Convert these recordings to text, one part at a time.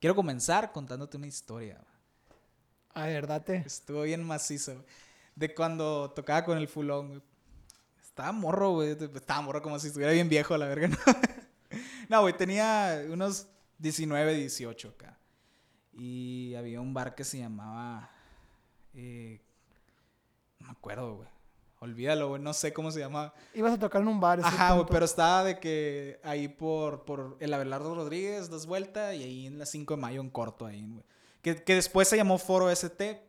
quiero comenzar contándote una historia. A ver, date. Estuvo bien macizo. De cuando tocaba con el fulón. Estaba morro, güey. Estaba morro como si estuviera bien viejo, la verga, ¿no? no, güey, tenía unos 19, 18 acá. Y había un bar que se llamaba. eh, no me acuerdo, güey. Olvídalo, güey. No sé cómo se llamaba. Ibas a tocar en un bar. Ajá, güey, pero estaba de que ahí por, por el Abelardo Rodríguez, das vuelta, y ahí en la 5 de mayo en corto, ahí, güey. Que, que después se llamó Foro ST,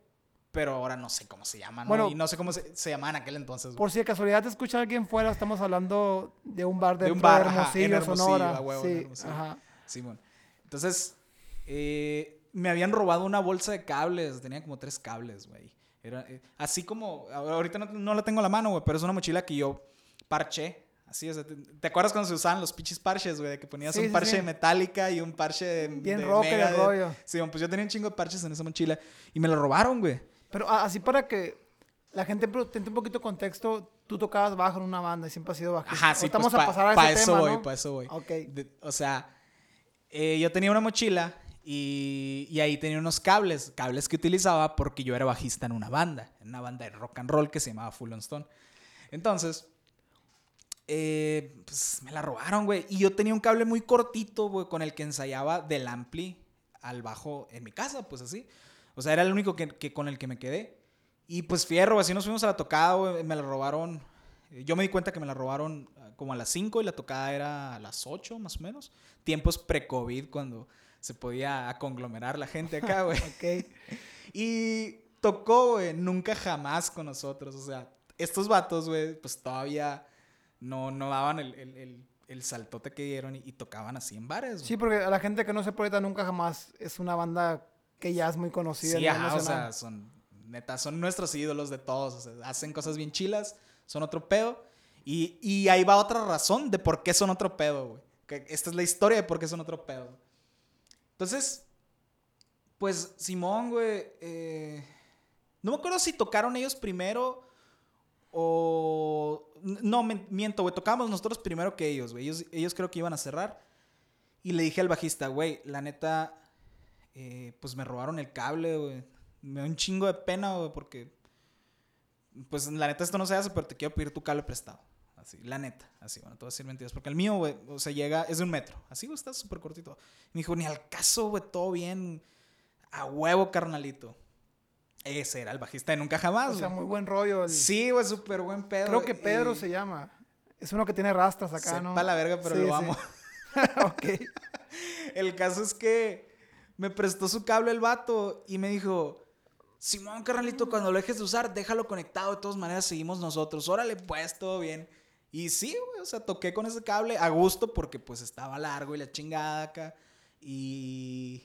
pero ahora no sé cómo se llama, ¿no? Bueno. y no sé cómo se, se llamaba en aquel entonces, güey. Por si de casualidad te escucha alguien fuera, estamos hablando de un bar De de, un bar, ajá, Hermosillo, Sonora. huevo, sí, Hermosillo. ajá. Simón. Entonces, eh, me habían robado una bolsa de cables. Tenía como tres cables, güey. Era, eh, así como, ahorita no, no la tengo a la mano, güey, pero es una mochila que yo parché. Así, o sea, ¿te, te acuerdas cuando se usaban los pinches parches, güey? De que ponías Sí, un sí, parche sí. de metálica y un parche de. Bien de rocker el Megadeth. rollo. Sí, pues yo tenía un chingo de parches en esa mochila y me lo robaron, güey. Pero a- así para que la gente tenga un poquito de contexto, tú tocabas bajo en una banda y siempre has sido bajista. Ajá, sí, Ahorita pues vamos a pasar a pa ese eso tema, voy, ¿no? pa' eso voy. Ok. De- o sea, eh, yo tenía una mochila y, y ahí tenía unos cables, cables que utilizaba porque yo era bajista en una banda, en una banda de rock and roll que se llamaba Full on Stone. Entonces, eh, pues me la robaron, güey. Y yo tenía un cable muy cortito, güey, con el que ensayaba del ampli al bajo en mi casa, pues así. O sea, era el único que, que con el que me quedé. Y pues fierro, así nos fuimos a la tocada, güey. Me la robaron. Yo me di cuenta que me la robaron ah, como a las 5 y la tocada era a las 8, más o menos. Tiempos pre-COVID, cuando se podía conglomerar la gente acá, güey. Ok. Y tocó, güey, nunca jamás con nosotros. O sea, estos vatos, güey, pues todavía no, no daban el, el, el- el saltote que dieron y, y tocaban así en bares. Sí, porque a la gente que no se proyecta nunca jamás es una banda que ya es muy conocida. Sí, ajá, o sea, son, neta, son nuestros ídolos de todos. O sea, hacen cosas bien chilas, son otro pedo. Y, y ahí va otra razón de por qué son otro pedo, güey. Esta es la historia de por qué son otro pedo. Entonces, pues Simón, güey, eh, no me acuerdo si tocaron ellos primero o... No, miento, güey, tocábamos nosotros primero que ellos, güey. Ellos, ellos creo que iban a cerrar. Y le dije al bajista, güey, la neta, eh, pues me robaron el cable, güey. Me da un chingo de pena, güey, porque... Pues la neta esto no se hace, pero te quiero pedir tu cable prestado. Así, la neta. Así, bueno, te voy a decir mentiras. Porque el mío, güey, o sea, llega, es de un metro. Así, güey, está súper cortito. Me dijo, ni al caso, güey, todo bien. A huevo, carnalito. Ese era el bajista de Nunca Jamás, O sea, güey. muy buen rollo. el- Sí, güey, súper buen pedo. Creo que Pedro se llama. Es uno que tiene rastras acá, Sepa ¿no? la verga, pero Sí, lo sí. amo. ok. El caso es que me prestó su cable el vato y me dijo, Simón, carnalito, cuando lo dejes de usar, déjalo conectado. De todas maneras, seguimos nosotros. Órale, pues, todo bien. Y sí, güey, o sea, toqué con ese cable a gusto porque pues estaba largo y la chingada acá. Y...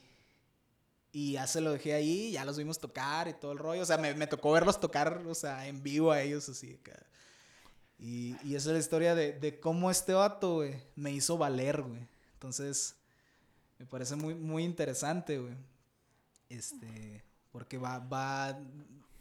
Y ya se lo dejé ahí, ya los vimos tocar y todo el rollo. O sea, me, me tocó verlos tocar, o sea, en vivo a ellos así. Y, y esa es la historia de, de cómo este vato, güey, me hizo valer, güey. Entonces, me parece muy, muy interesante, güey. Este, porque va, va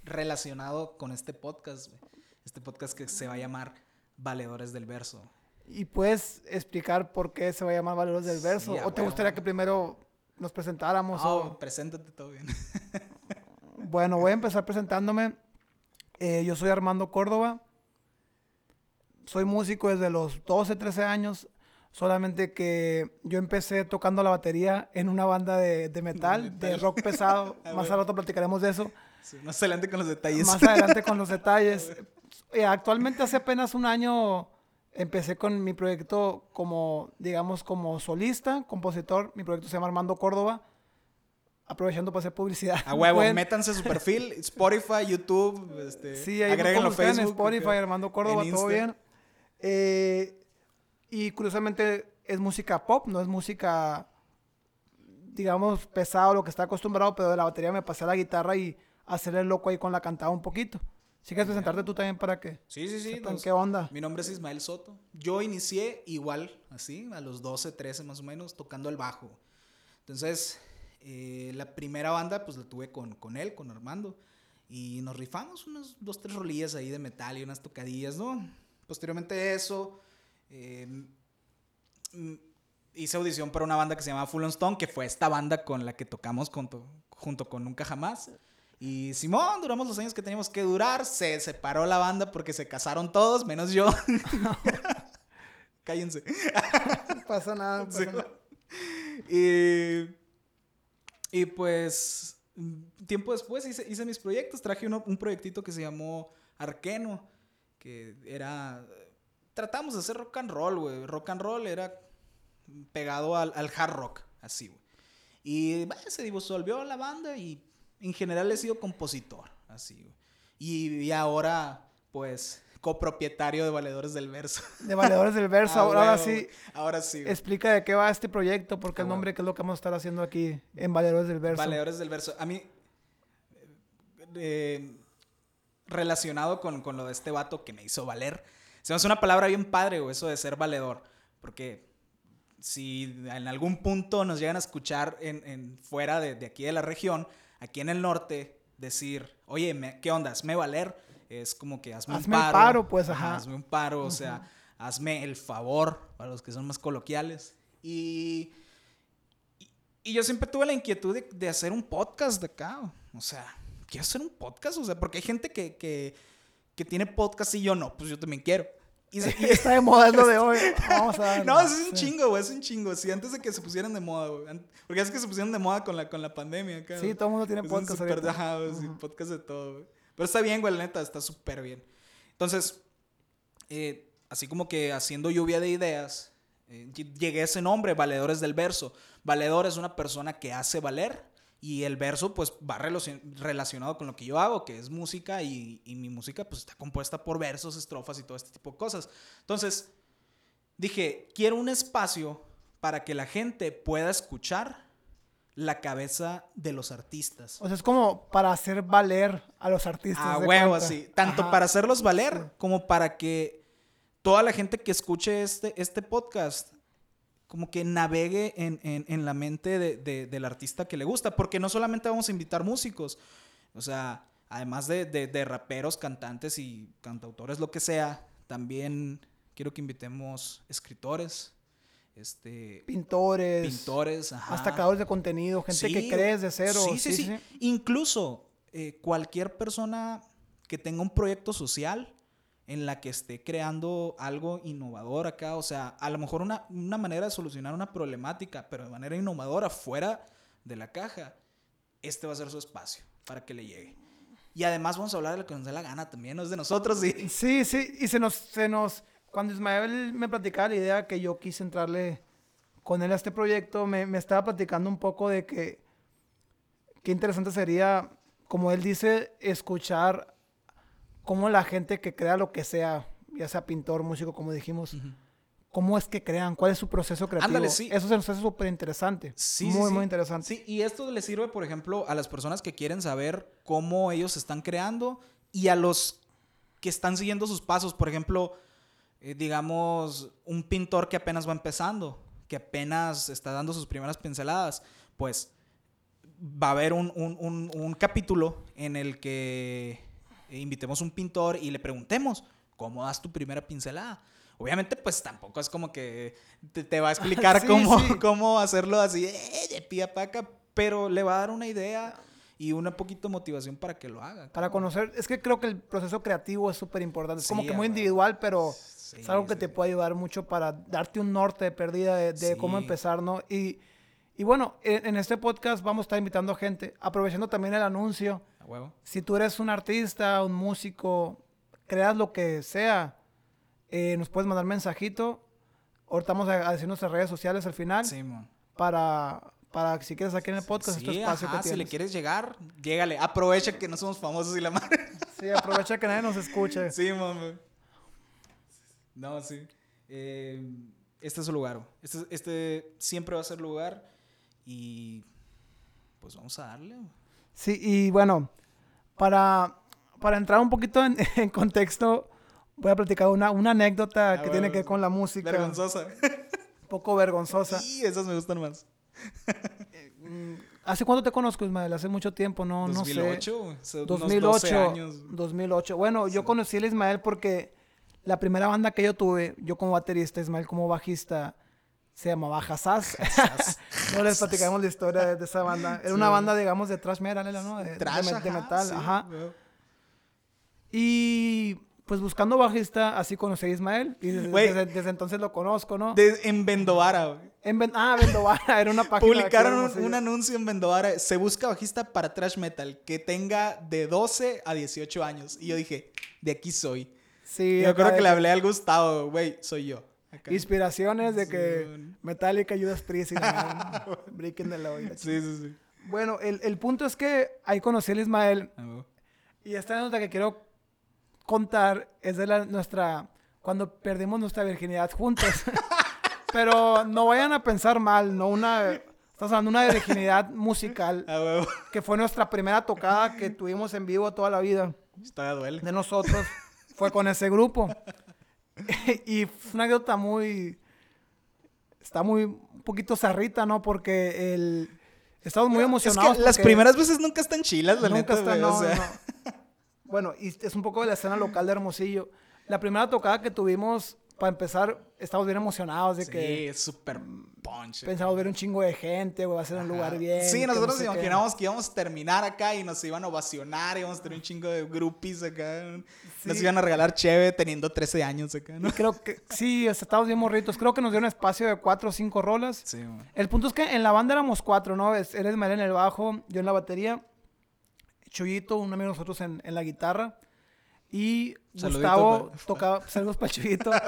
relacionado con este podcast, güey. Este podcast que se va a llamar Valedores del Verso. ¿Y puedes explicar por qué se va a llamar Valores del Sí, Verso? a ¿O te gustaría que primero nos presentáramos? Oh, o- preséntate todo bien. Bueno, voy a empezar presentándome. Eh, yo soy Armando Córdoba. Soy músico desde los 12, 13 años. Solamente que yo empecé tocando la batería en una banda de, de metal, de metal. rock pesado. Ah, Más al rato platicaremos de eso. Sí, más adelante con los detalles. Más adelante con los detalles. Eh, actualmente hace apenas un año empecé con mi proyecto como, digamos, como solista, compositor. Mi proyecto se llama Armando Córdoba. Aprovechando para hacer publicidad. A huevo, Pueden- métanse a su perfil, Spotify, YouTube, este, Sí, ahí agréguenlo Facebook. en Spotify, Armando Córdoba, todo Insta. bien. Eh, y curiosamente es música pop, no es música, digamos, pesado, lo que está acostumbrado, pero de la batería me pasé a la guitarra y hacerle el loco ahí con la cantada un poquito. Si quieres presentarte tú también para que Sí, sí, sí. nos- qué onda. Mi nombre es Ismael Soto. Yo inicié igual, así, a los 12, 13 más o menos, tocando el bajo. Entonces, eh, la primera banda, pues la tuve con, con él, con Armando. Y nos rifamos unas dos, tres rolillas ahí de metal y unas tocadillas, ¿no? Posteriormente a eso, eh, hice audición para una banda que se llama Full on Stone, que fue esta banda con la que tocamos junto, junto con Nunca Jamás. Y Simón, duramos los años que teníamos que durar. Se separó la banda porque se casaron todos, menos yo. Cállense. No pasa nada, no pasa Sí. nada. Y, y pues, tiempo después hice, hice mis proyectos. Traje uno- un proyectito que se llamó Arqueno, que era... Tratamos de hacer rock and roll, güey. Rock and roll era pegado al, al hard rock, así, güey. Y se disolvió la banda y en general he sido compositor, así, güey. Y, y ahora, pues, copropietario de Valedores del Verso. De Valedores del Verso, Ah, ahora, ahora sí. Ahora sí. güey. explica de qué va este proyecto, porque Ah, el nombre, qué es lo que vamos a estar haciendo aquí en Valedores del Verso. Valedores del verso. A mí, eh, relacionado con, con lo de este vato que me hizo valer, se me hace una palabra bien padre, güey, eso de ser valedor. Porque si en algún punto nos llegan a escuchar en, en- fuera de, de aquí de la región, aquí en el norte, decir, oye, me- ¿qué onda? Hazme valer. Es como que hazme, Hazme un paro. paro, pues, ajá. Hazme un paro, o sea, hazme el favor, para los que son más coloquiales. Y, y, y yo siempre tuve la inquietud de, de hacer un podcast de acá. O sea, quiero hacer un podcast, o sea, porque hay gente que, que, que tiene podcast y yo no, pues yo también quiero. Y, Está de moda, es lo de hoy. Vamos a no, es un sí. chingo, güey, es un chingo. Sí, antes de que se pusieran de moda, güey. Porque es que se pusieron de moda con la, con la pandemia acá. Sí, todo el mundo tiene Es podcast súper- ahorita. ajá, güey, sí, podcast de todo, güey. Pero está bien, güey, la neta, está súper bien. Entonces, eh, así como que haciendo lluvia de ideas, eh, ll- llegué a ese nombre, Valedores del Verso. Valedor es una persona que hace valer y el verso pues va relacion- relacionado con lo que yo hago, que es música y, y mi música pues está compuesta por versos, estrofas y todo este tipo de cosas. Entonces, dije, quiero un espacio para que la gente pueda escuchar la cabeza de los artistas. O sea, es como para hacer valer a los artistas. A ¿de huevo, así. Tanto Ajá. para hacerlos valer como para que toda la gente que escuche este, este podcast como que navegue en, en- en la mente de- de- del artista que le gusta. Porque no solamente vamos a invitar músicos. O sea, además de, de- de raperos, cantantes y cantautores, lo que sea, también quiero que invitemos escritores, este, Pintores. pintores, ajá. Hasta creadores de contenido, gente que crees de cero. Sí, sí, sí. Incluso eh, cualquier persona que tenga un proyecto social en la que esté creando algo innovador acá, o sea, a lo mejor una, una manera de solucionar una problemática, pero de manera innovadora, fuera de la caja, este va a ser su espacio para que le llegue. Y además vamos a hablar de lo que nos dé la gana también, no es de nosotros, sí. Sí, sí, y se nos, se nos, cuando Ismael me platicaba la idea que yo quise entrarle con él a este proyecto, me, me estaba platicando un poco de que qué interesante sería, como él dice, escuchar cómo la gente que crea lo que sea, ya sea pintor, músico, como dijimos, cómo es que crean, cuál es su proceso creativo. Ándale, sí. Eso se nos hace súper interesante. Sí, muy, sí. muy interesante. Sí, y esto le sirve, por ejemplo, a las personas que quieren saber cómo ellos están creando y a los que están siguiendo sus pasos. Por ejemplo, eh, digamos, un pintor que apenas va empezando, que apenas está dando sus primeras pinceladas, pues va a haber un, un- un- un capítulo en el que invitemos un pintor y le preguntemos, ¿cómo das tu primera pincelada? Obviamente, pues tampoco es como que te, te va a explicar Sí, cómo, sí. cómo hacerlo así eh, de pie a paca, pero le va a dar una idea y una poquito motivación para que lo haga. Para conocer, es que creo que el proceso creativo es súper importante. Es como Sí, que a muy individual, pero es algo que te puede ayudar mucho para darte un norte de pérdida de, de cómo empezar, ¿no? Y, y bueno, en, en este podcast vamos a estar invitando a gente, aprovechando también el anuncio. A huevo. Si tú eres un artista, un músico, creas lo que sea, eh, nos puedes mandar mensajito. Ahorita vamos a, a decir nuestras redes sociales al final Simón. para, para que si quieres aquí en el podcast, Sí, este espacio ajá, que si le tienes. quieres llegar, llégale. Aprovecha que no somos famosos y la madre. Sí, aprovecha que nadie nos escuche. Sí, mami. No, sí. Eh, este es su lugar. Este, este siempre va a ser lugar. Y pues vamos a darle. Sí, y bueno, para, para entrar un poquito en, en contexto, voy a platicar una, una anécdota Ah, que bueno, tiene que ver con la música. Vergonzosa. Un poco vergonzosa. Sí, esas me gustan más. ¿Hace cuánto te conozco, Ismael? Hace mucho tiempo, no, no sé. 2008, güey. Hace unos 2008. 12 años. 2008. Bueno, yo conocí a Ismael porque la primera banda que yo tuve, yo como baterista, Ismael como bajista, se llamaba Hassas. no les platicamos la historia de, de esa banda. Era una Sí. banda, digamos, de thrash metal, ¿no? De, de Trash, de ajá, metal, sí, ajá. Y pues buscando bajista, así conocí a Ismael. Y desde, desde- desde entonces lo conozco, ¿no? De- en Vendovara, güey. En Ben- ah, Vendovara, era una página. de de Publicaron un, un anuncio en Vendovara. Se busca bajista para trash metal que tenga de 12 a 18 años. Y yo dije, de aquí soy. Sí, yo creo de que le hablé al Gustavo, güey, soy yo. Acá. Inspiraciones de Sí, que güey. Metallica, Judas Priest y Breaking the Law. Sí, sí, sí. Bueno, el, el punto es que ahí conocí al Ismael Ah, y esta anécdota que quiero contar es de la, nuestra, cuando perdimos nuestra virginidad juntos. Pero no vayan a pensar mal, no una, estamos hablando de una virginidad musical, Ah, que fue nuestra primera tocada que tuvimos en vivo toda la vida Todavía duele. de nosotros, fue con ese grupo. y fue una anécdota muy, está muy, un poquito zarrita, ¿no? Porque el, estamos muy Es emocionados. que las primeras veces nunca están chilas, la Nunca neta, está, no, o sea. no. Bueno, y es un poco de la escena local de Hermosillo. La primera tocada que tuvimos, para empezar, estábamos bien emocionados de Sí, que es súper punch. pensamos ver un chingo de gente, güey, va a ser un Ajá. lugar bien. Sí, nosotros no sé qué. imaginábamos que íbamos a terminar acá y nos iban a ovacionar, íbamos a tener un chingo de groupies acá. Nos Sí. iban a regalar cheve teniendo 13 años acá, ¿no? Y creo que, sí, estábamos bien morritos. Creo que nos dieron espacio de cuatro o cinco rolas. Sí. El punto es que en la banda éramos cuatro, ¿no? Es- Él es María en el bajo, yo en la batería, Chuyito, un amigo de nosotros en, en la guitarra. Y Gustavo tocaba, saludos para Chuyito. Ah.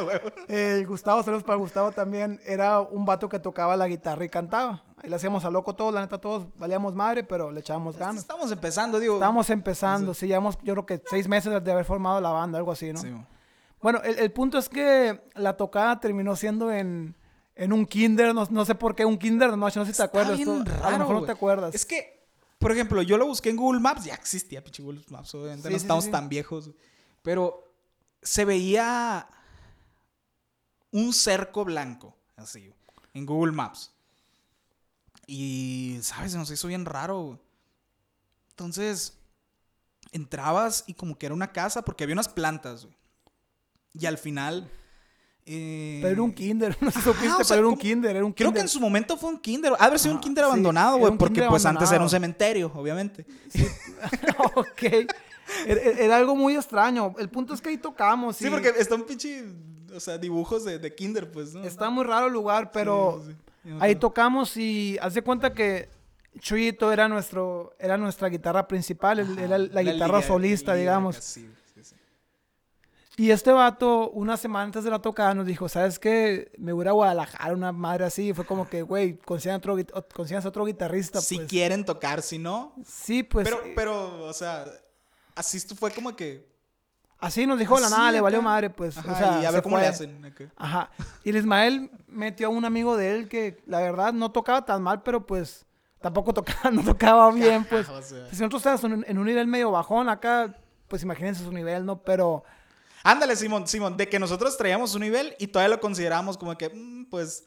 El Gustavo, saludos para Gustavo también, era un vato que tocaba la guitarra y cantaba. Ahí le hacíamos a loco todos, la neta todos valíamos madre, pero le echábamos ganas. Estamos empezando, digo. Estábamos empezando, sí, llevamos yo creo que seis meses de haber formado la banda, algo así, ¿no? Sí. Bueno, el, el punto es que la tocada terminó siendo en, en un kinder, no, no sé por qué un kinder de noche, no sé si te Está acuerdas. bien tú. a lo raro, mejor no te acuerdas. Es que, por ejemplo, yo lo busqué en Google Maps, ya existía pinche Google Maps, obviamente Sí, no sí, estamos tan viejos. Pero se veía un cerco blanco, así, en Google Maps. Y, ¿sabes? Se nos hizo bien raro. güey. Entonces, entrabas y como que era una casa, porque había unas plantas, güey. Y al final... eh, Pero era un kinder, no sé si supiste, o sea, pero era un kinder, era un Creo que kinder. en su momento fue un kinder. Ha haber sido un Ajá, kinder sí, abandonado, güey. Porque kinder pues antes era un cementerio, obviamente. ok. Era, era algo muy extraño. El punto es que ahí tocamos. Sí, porque está un pinche. O sea, dibujos de, de kinder, pues, ¿no? Está muy raro el lugar, pero Sí, sí, sí. ahí tocamos y haz de cuenta que Chuyito era nuestro, era nuestra guitarra principal, era la guitarra liga- solista, liga digamos. sí, sí, sí. Y este vato, una semana antes de la tocada, nos dijo, ¿sabes qué? Me voy a Guadalajara, una madre así. Y fue como que, güey, consigan otro, otro guitarrista. Si pues. quieren tocar, si no. Sí, pues. pero, eh, pero, o sea, así fue como que. así nos dijo la nada, le valió madre, pues. Ajá, o sea, y a ver cómo le hacen. Ajá. Y el Ismael metió a un amigo de él que, la verdad, no tocaba tan mal, pero pues tampoco tocaba, no tocaba bien, pues. O sea. Si nosotros estábamos en, en un nivel medio bajón acá, pues imagínense su nivel, ¿no? Pero Ándale, Simón, Simón, de que nosotros traíamos un nivel y todavía lo consideramos como que, mm, pues.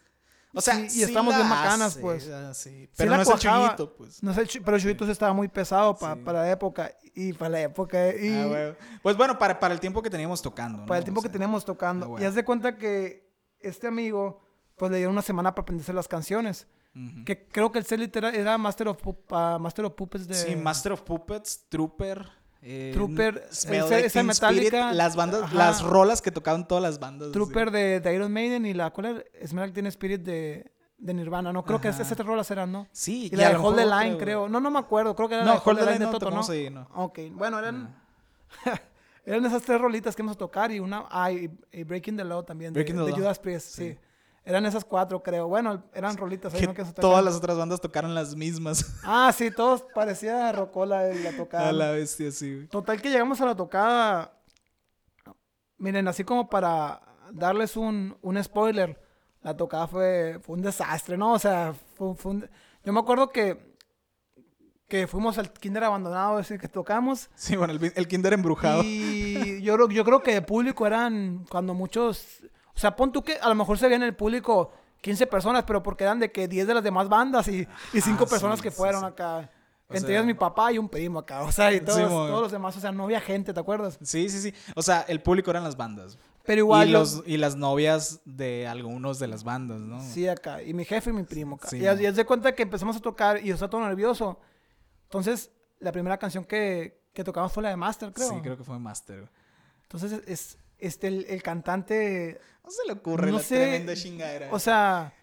O sea, Sí, y sí estamos bien bacanas, hace, pues. sí. Pero no es el chuyito, pues. No sé, el pero el Chuyito sí estaba muy pesado pa- para la época. Y para la época. Y Ah, huevo. Pues bueno, para, para el tiempo que teníamos tocando. para ¿no? el tiempo O que sea, teníamos tocando. ah, Y huevo. haz de cuenta que este amigo, pues le dieron una semana para aprenderse las canciones. ujú. Que creo que el set literal era Master of, Pup- ah, Master of Puppets de. Sí, Master of Puppets, Trooper. Eh, Trooper, Smell ese- Like esa Metallica, Spirit, las bandas, ajá. las rolas que tocaban todas las bandas. Trooper sí. de, de Iron Maiden y la. ¿Cuál era? Smell Like Teen Spirit de, de Nirvana. No, creo que esas tres rolas eran, ¿no? Sí, Y la a de Hold the Line, creo. No, no me acuerdo. Creo que era No, la de Hold the Line de no Toto, ¿no? ahí, no. Ok, bueno, eran. eran esas tres rolitas que íbamos a tocar y una. Ah, y, y Breaking the Law también. De, Breaking the de. Judas Priest, sí. Sí. Eran esas cuatro, creo. Bueno, eran rolitas ahí, Que ¿no? Que todas las otras bandas tocaron las mismas. Ah, sí, todos parecía Rocola la tocada. a la bestia, sí, güey. Total que llegamos a la tocada. Miren, así como para darles un, un spoiler, la tocada fue, fue un desastre, ¿no? O sea, fue, fue un- yo me acuerdo que, que fuimos al kinder abandonado ese que tocamos. Sí, bueno, el, el Kinder embrujado. Y yo, creo- yo creo que de público eran cuando muchos. O sea, pon tú que a lo mejor se veía en el público 15 personas, pero porque eran de que 10 de las demás bandas y, y 5 Ah, personas que sí, fueron sí. acá. O Entre sea- ellos mi papá y un primo acá. O sea, y todos, los demás, o sea, no había gente, ¿te acuerdas? Sí, sí, sí. O sea, el público eran las bandas. Pero igual y, los, y las novias de algunos de las bandas, ¿no? Sí, acá. Y mi jefe y mi primo acá. Sí, y, y de cuenta que empezamos a tocar y yo estaba todo nervioso. Entonces, la primera canción que, que tocamos fue la de Master, creo. Sí, creo que fue Master. Entonces, es, este, el, el cantante, No se le ocurre No la sé, tremenda chingadera. o sea,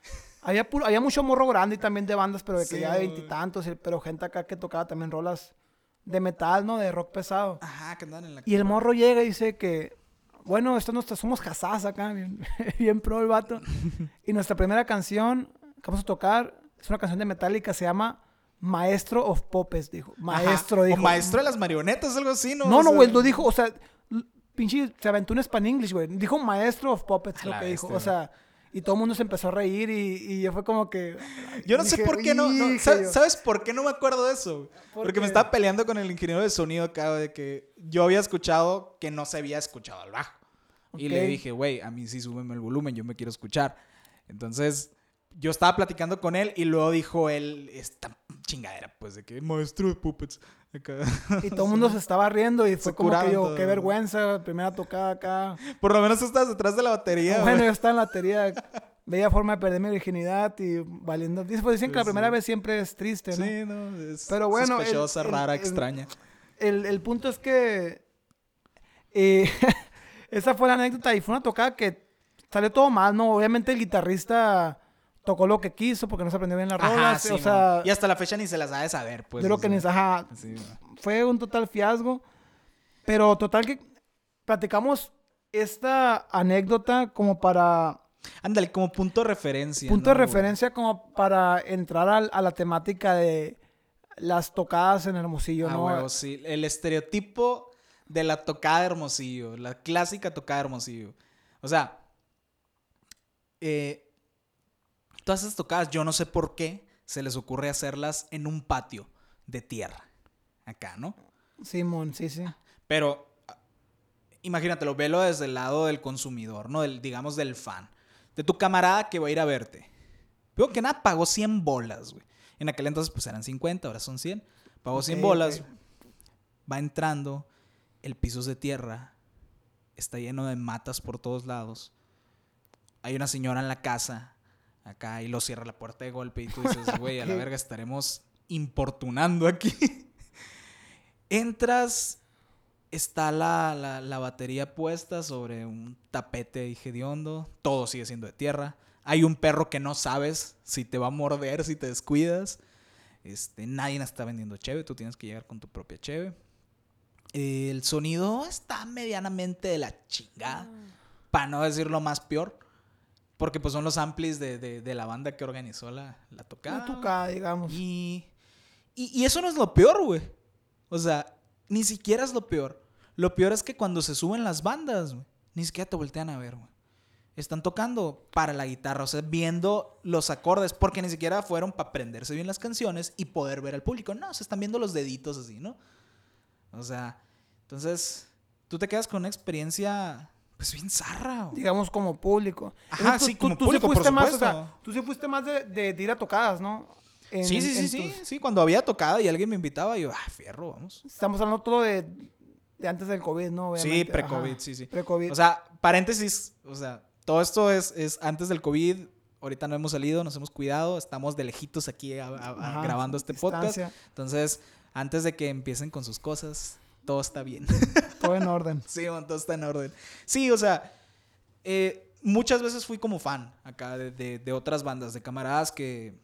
había, puro- había mucho morro grande y también de bandas, pero de que Sí, ya de veintitantos, y- pero gente acá que tocaba también rolas de metal, ¿no? De rock pesado. Ajá, que andan en la... Y el morro llega y dice que, bueno, esto nuestra, somos casas acá, bien, bien pro el vato. Y nuestra primera canción que vamos a tocar es una canción de Metallica, se llama Maestro of Puppets, dijo. Ajá. Maestro, O dijo. maestro de las marionetas, algo así, ¿no? No, O no, güey, lo dijo, o sea, pinche, se aventó un span English, güey. Dijo Maestro of Puppets, lo que dijo. bestia, O sea, y todo el mundo se empezó a reír y, y yo fue como que... Yo no sé dije, por qué no... no- "Dije ¿sabes, yo". sabes por qué no me acuerdo de eso? ¿Por Porque me estaba peleando con el ingeniero de sonido acá de que yo había escuchado que no se había escuchado al bajo. Y le dije, güey, a mí sí súbeme el volumen, yo me quiero escuchar. Entonces, yo estaba platicando con él y luego dijo él esta chingadera, pues, de que maestro de puppets. Y todo el mundo se estaba riendo y fue como que yo, qué vergüenza, primera tocada acá. Por lo menos estás detrás de la batería. Bueno, yo estaba en la batería, veía forma de perder mi virginidad y valiendo. Pues dicen que la Sí, primera vez siempre es triste, ¿no? Sí, no, es Pero bueno, sospechosa, rara, extraña. El, el punto es que eh, esa fue la anécdota y fue una tocada que salió todo mal, ¿no? Obviamente el guitarrista tocó lo que quiso porque no se aprendió bien las rolas. sí, o sea, y hasta la fecha ni se las ha de saber, pues. yo creo que ni sea, ajá, sí, man. fue un total fiasco. Pero total que platicamos esta anécdota como para Ándale, como punto de referencia. punto de referencia como para entrar al- a, la temática de las tocadas en Hermosillo, Ah, ¿no? huevo, sí. El estereotipo de la tocada de Hermosillo, la clásica tocada de Hermosillo. O sea, eh, todas esas tocadas, yo no sé por qué se les ocurre hacerlas en un patio de tierra. Acá, ¿no? Simón, sí, sí. Pero imagínatelo, velo desde el lado del consumidor, ¿no? Del, digamos, del fan. De tu camarada que va a ir a verte. Veo que nada, pagó 100 bolas, güey. En aquel entonces, pues eran 50, ahora son 100. Pagó 100 Ok, bolas. Va entrando, el piso es de tierra. Está lleno de matas por todos lados. Hay una señora en la casa, acá, y lo cierra la puerta de golpe. Y tú dices, güey, a la verga, estaremos importunando aquí. Entras, está la, la, la batería puesta sobre un tapete hediondo. Todo sigue siendo de tierra. Hay un perro que no sabes si te va a morder, si te descuidas. Este, nadie está vendiendo cheve, tú tienes que llegar con tu propia cheve. El sonido está medianamente de la chingada, para no decir lo más peor. Porque pues son los amplis de, de- de la banda que organizó la, la tocada. Una tocada, digamos. Y, y, y eso no es lo peor, güey. O sea, ni siquiera es lo peor. Lo peor es que cuando se suben las bandas, güey, ni siquiera te voltean a ver, güey. Están tocando para la guitarra, o sea, viendo los acordes, porque ni siquiera fueron para aprenderse bien las canciones y poder ver al público. No, se están viendo los deditos así, ¿no? O sea, entonces, tú te quedas con una experiencia, pues bien zarra, digamos como público. Ajá, sí, como sí público, por fuiste más, o sea, supuesto. tú sí fuiste más de, de- de ir a tocadas, ¿no? En- Sí, sí, sí, sí, tus- sí. Cuando había tocado y alguien me invitaba, yo, ah, fierro, vamos. Estamos hablando todo de, de antes del COVID, ¿no? Sí, pre-COVID, sí, sí. Pre-COVID. O sea, paréntesis, o sea, todo esto es, es antes del COVID. Ahorita no hemos salido, nos hemos cuidado, estamos de lejitos aquí a- a- a- Ajá, grabando este podcast. Entonces, antes de que empiecen con sus cosas, todo está bien. Todo en orden. sí, todo está en orden. Sí, o sea, eh, muchas veces fui como fan acá de, de- de otras bandas, de camaradas que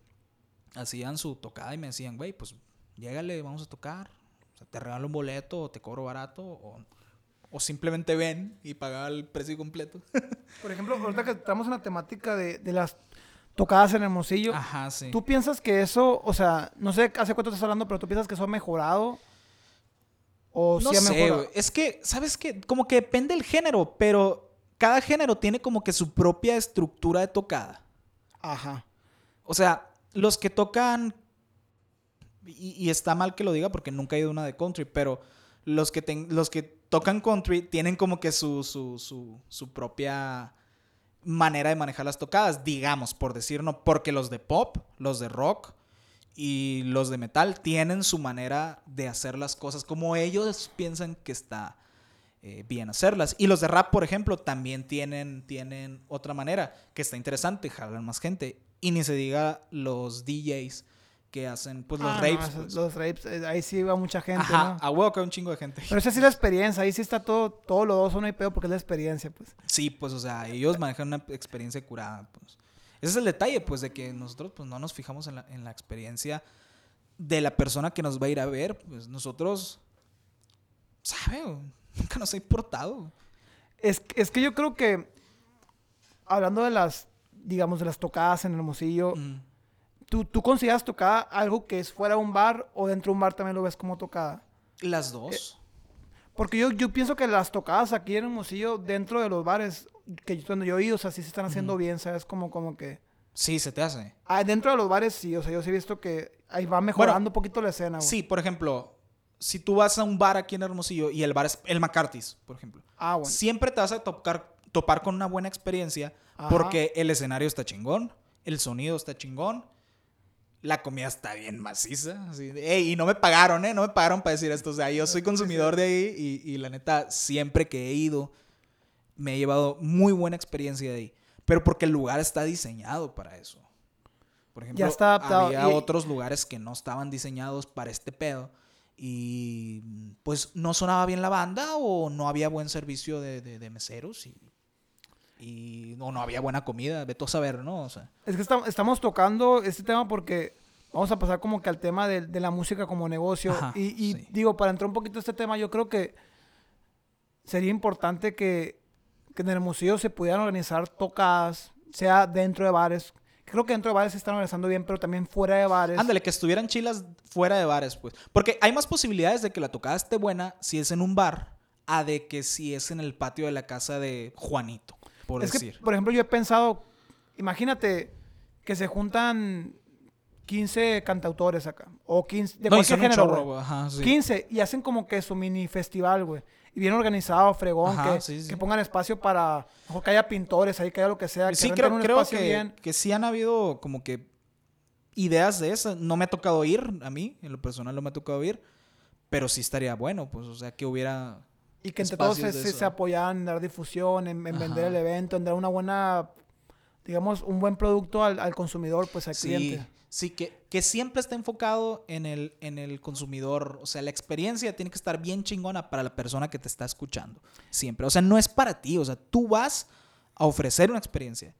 hacían su tocada y me decían, güey, pues llégale, vamos a tocar. O sea, te regalo un boleto o te cobro barato o, o simplemente ven y paga el precio completo. Por ejemplo, ahorita que estamos en la temática de, de las tocadas en Hermosillo, Ajá, sí. ¿tú piensas que eso, o sea, no sé hace cuánto estás hablando, pero tú piensas que eso ha mejorado? ¿O no sé. Es que, ¿sabes qué? Como que depende del género, pero cada género tiene como que su propia estructura de tocada. Ajá. O sea, los que tocan. Y, y está mal que lo diga porque nunca he ido a una de country, pero los que, ten- los que tocan country tienen como que su, su, su, su propia manera de manejar las tocadas, digamos, por decir no, porque los de pop, los de rock, y los de metal tienen su manera de hacer las cosas como ellos piensan que está eh, bien hacerlas. Y los de rap, por ejemplo, también tienen, tienen otra manera que está interesante, jalan más gente. Y ni se diga los DJs que hacen pues los Ah, rapes. pues. Los rapes, eh, ahí sí va mucha gente, Ajá, ¿no? a huevo que hay un chingo de gente. Pero esa sí es la experiencia, ahí sí está todo, todo lo dos, no hay pedo porque es la experiencia, pues. Sí, pues, o sea, ellos manejan una experiencia curada, pues. Ese es el detalle, pues, de que nosotros, pues, no nos fijamos en la, en la experiencia de la persona que nos va a ir a ver. Pues, nosotros, ¿sabe? Nunca nos ha importado. Es, es que yo creo que, hablando de las, digamos, de las tocadas en Hermosillo, Mm. ¿tú, ¿tú consideras tocada algo que es fuera de un bar o dentro de un bar también lo ves como tocada? Las dos. Porque yo, yo pienso que las tocadas aquí en Hermosillo, dentro de los bares que yo, donde yo he ido, o sea, sí se están haciendo bien, ¿sabes? Como, como que... Sí, se te hace. Ah, dentro de los bares sí, o sea, yo sí he visto que ahí va mejorando un poquito la escena, güey. Sí, por ejemplo, si tú vas a un bar aquí en Hermosillo y el bar es el McCarthy's, por ejemplo. Ah, bueno. Siempre te vas a tocar, topar con una buena experiencia Ajá. porque el escenario está chingón, el sonido está chingón, la comida está bien maciza. Así "Ey, y no me pagaron, ¿eh? No me pagaron para decir esto. O sea, yo soy consumidor de ahí y, y la neta, siempre que he ido, me he llevado muy buena experiencia de ahí. Pero porque el lugar está diseñado para eso. Por ejemplo, Ya está adaptado. había Y- otros lugares que no estaban diseñados para este pedo. Y pues no sonaba bien la banda o no había buen servicio de, de- de meseros y, y no, no había buena comida. Vete a saber, ¿no? O sea, Es que estam- estamos tocando este tema porque vamos a pasar como que al tema de, de la música como negocio. Ajá, y y sí. digo, para entrar un poquito a este tema, yo creo que sería importante que, que en el museo se pudieran organizar tocadas, sea dentro de bares. Creo que dentro de bares se están organizando bien, pero también fuera de bares. ándale, que estuvieran chilas fuera de bares, pues. Porque hay más posibilidades de que la tocada esté buena si es en un bar a de que si es en el patio de la casa de Juanito, por es que, decir. por ejemplo, yo he pensado, imagínate que se juntan 15 cantautores acá, o 15, de No, cualquier género, chorro, güey. güey. Ajá, sí. 15 y hacen como que su mini festival, güey. Y bien organizado, fregón, Ajá, que, sí, sí. que pongan espacio para, mejor que haya pintores ahí, que haya lo que sea, que Sí, creo, un creo espacio que, bien. que sí han habido como que ideas de esas. No me ha tocado ir a mí, en lo personal no me ha tocado ir, pero sí estaría bueno, pues, o sea, que hubiera... Y que entre todos se, se, apoyaran en dar difusión, en, en vender el evento, en dar una buena, digamos, un buen producto al, al consumidor, pues al Sí, cliente. Sí, que, que siempre está enfocado en el, en el consumidor. O sea, la experiencia tiene que estar bien chingona para la persona que te está escuchando. Siempre. O sea, no es para ti. O sea, tú vas a ofrecer una experiencia.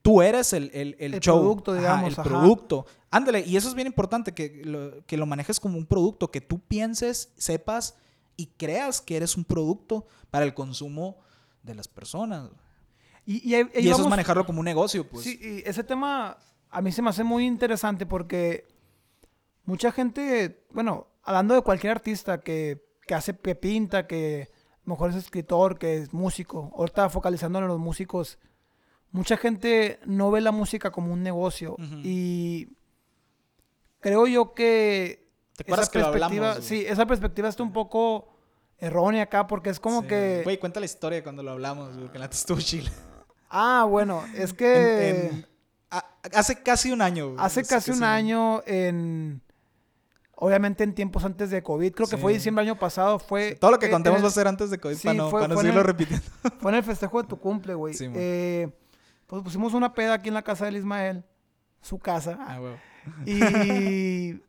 Tú eres el, el, el El show. producto, Ajá, digamos, el ajá. producto. Ándale, y eso es bien importante, que lo, que lo manejes como un producto, que tú pienses, sepas y creas que eres un producto para el consumo de las personas. Y, y, ahí- ahí Y eso es manejarlo como un negocio, pues. Sí, y ese tema a mí se me hace muy interesante porque mucha gente, bueno, hablando de cualquier artista que, que hace, que pinta, que lo mejor es escritor, que es músico, ahorita focalizando en los músicos, mucha gente no ve la música como un negocio Ujú. y creo yo que ¿Te acuerdas que lo perspectiva, hablamos, sí, esa perspectiva está un poco errónea acá porque es como Sí. que, Güey, cuenta la historia cuando lo hablamos, güey, que la estuvo chile. ah, bueno, es que... En- en- hace casi un año. Hace casi un año en... Obviamente en tiempos antes de COVID, creo que fue diciembre del año pasado, fue... Todo lo que eh, contemos va a ser antes de COVID sí, para no, fue- para no fue seguirlo el- repitiendo. Fue en el festejo de tu cumple, güey. Sí. Eh, pues pusimos una peda aquí en la casa del Ismael, su casa. Ah, güey. Y...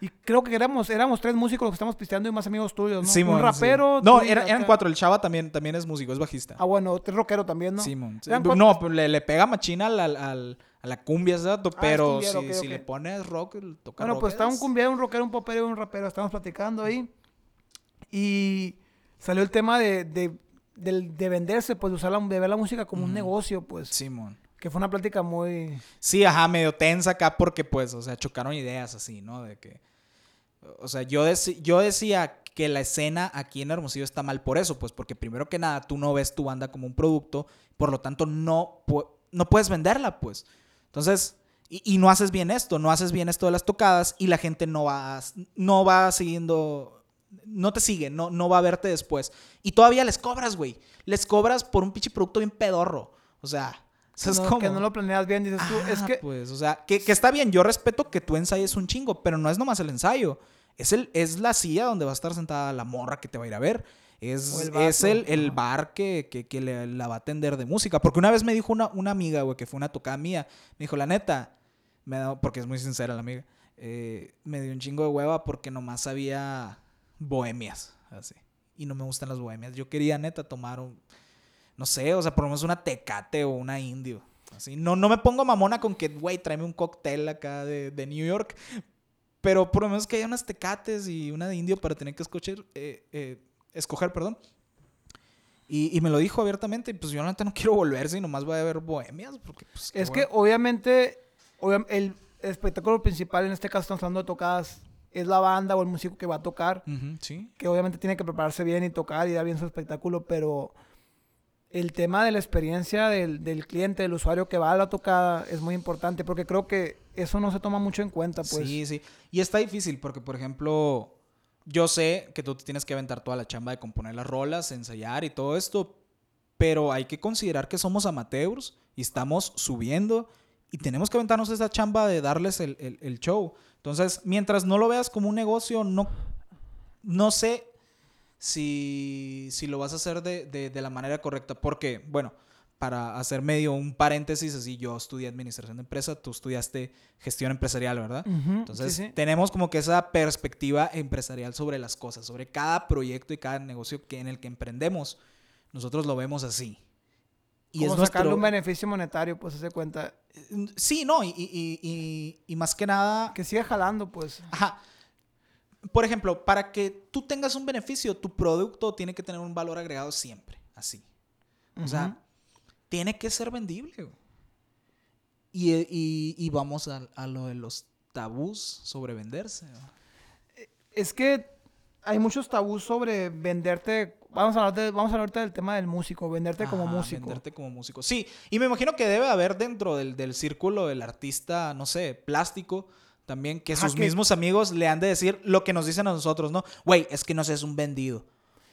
y creo que éramos, éramos tres músicos los que estamos pisteando y más amigos tuyos, ¿no? Simón, Un rapero. sí. No, era- eran cuatro. El chava también, también es músico, es bajista. Ah, bueno, tres rockero también, ¿no? Simón. sí. No, pues le, le pega machina al, al- a la cumbia, ¿sabes? Ah, es Pero si, si le pones rock, toca Bueno, rock, pues está un es- cumbiero, un rockero, un popero y un rapero. Estamos platicando ahí. Y salió el tema de, de, de venderse, pues de, usar la, de ver la música como un negocio, pues. Simón. Que fue una plática muy... Sí, ajá, medio tensa acá porque, pues, o sea, chocaron ideas así, ¿no? De que. O sea, yo, yo decía que la escena aquí en Hermosillo está mal por eso, pues, porque primero que nada tú no ves tu banda como un producto, por lo tanto no, no puedes venderla, pues. Entonces, y, y no haces bien esto, no haces bien esto de las tocadas y la gente no va, no va siguiendo, no te sigue, no, no va a verte después. Y todavía les cobras, güey. Les cobras por un pinche producto bien pedorro. O sea, ¿Sabes no, cómo? que no lo planeas bien, dices tú, es Ah, que Pues, o sea, que, que está bien. Yo respeto que tú ensayes un chingo, pero no es nomás el ensayo. Es, el, es la silla donde va a estar sentada la morra que te va a ir a ver. Es, el es el, el bar que, que, que le- la va a atender de música. Porque una vez me dijo una, una amiga, güey, que fue una tocada mía. Me dijo, la neta, me da, porque es muy sincera la amiga, eh, me dio un chingo de hueva porque nomás había bohemias, así. Y no me gustan las bohemias. Yo quería, neta, tomar un, no sé, o sea, por lo menos una tecate o una indio. Así. No, no me pongo mamona con que, güey, tráeme un cóctel acá de, de New York. Pero por lo menos que haya unas tecates y una de indio para tener que escoger, eh, eh, escoger, perdón. Y, y me lo dijo abiertamente. Y pues yo, no quiero volver si nomás voy a ver bohemias. Porque, pues, Es que obviamente obvia- el espectáculo principal, en este caso estamos hablando de tocadas, es la banda o el músico que va a tocar, Ujú, sí. que obviamente tiene que prepararse bien y tocar y dar bien su espectáculo, pero el tema de la experiencia del, del cliente, del usuario que va a la tocada es muy importante, porque creo que eso no se toma mucho en cuenta, pues. Sí, sí. Y está difícil porque, por ejemplo, yo sé que tú tienes que aventar toda la chamba de componer las rolas, ensayar y todo esto, pero hay que considerar que somos amateurs y estamos subiendo y tenemos que aventarnos esa chamba de darles el, el- el show. Entonces, mientras no lo veas como un negocio, no, no sé si, si lo vas a hacer de, de- de la manera correcta. Porque, bueno, para hacer medio un paréntesis, así yo estudié administración de empresa, tú estudiaste gestión empresarial, ¿verdad? Entonces, sí, sí. tenemos como que esa perspectiva empresarial sobre las cosas, sobre cada proyecto y cada negocio que en el que emprendemos. Nosotros lo vemos así. Y Como es sacarle nuestro... un beneficio monetario, pues se cuenta. Sí, no, y, y- y- y más que nada... Que siga jalando, pues. Ajá. Por ejemplo, para que tú tengas un beneficio, tu producto tiene que tener un valor agregado siempre, así. O sea, tiene que ser vendible. Y, y- y vamos a, a lo de los tabús sobre venderse. ¿no? Es que hay muchos tabús sobre venderte. Vamos a hablar, de- vamos a hablar del tema del músico, venderte como músico. Venderte como músico. Sí, y me imagino que debe haber dentro del, del círculo del artista, no sé, plástico, también que sus mismos amigos le han de decir lo que nos dicen a nosotros, ¿no? Güey, es que no seas un vendido.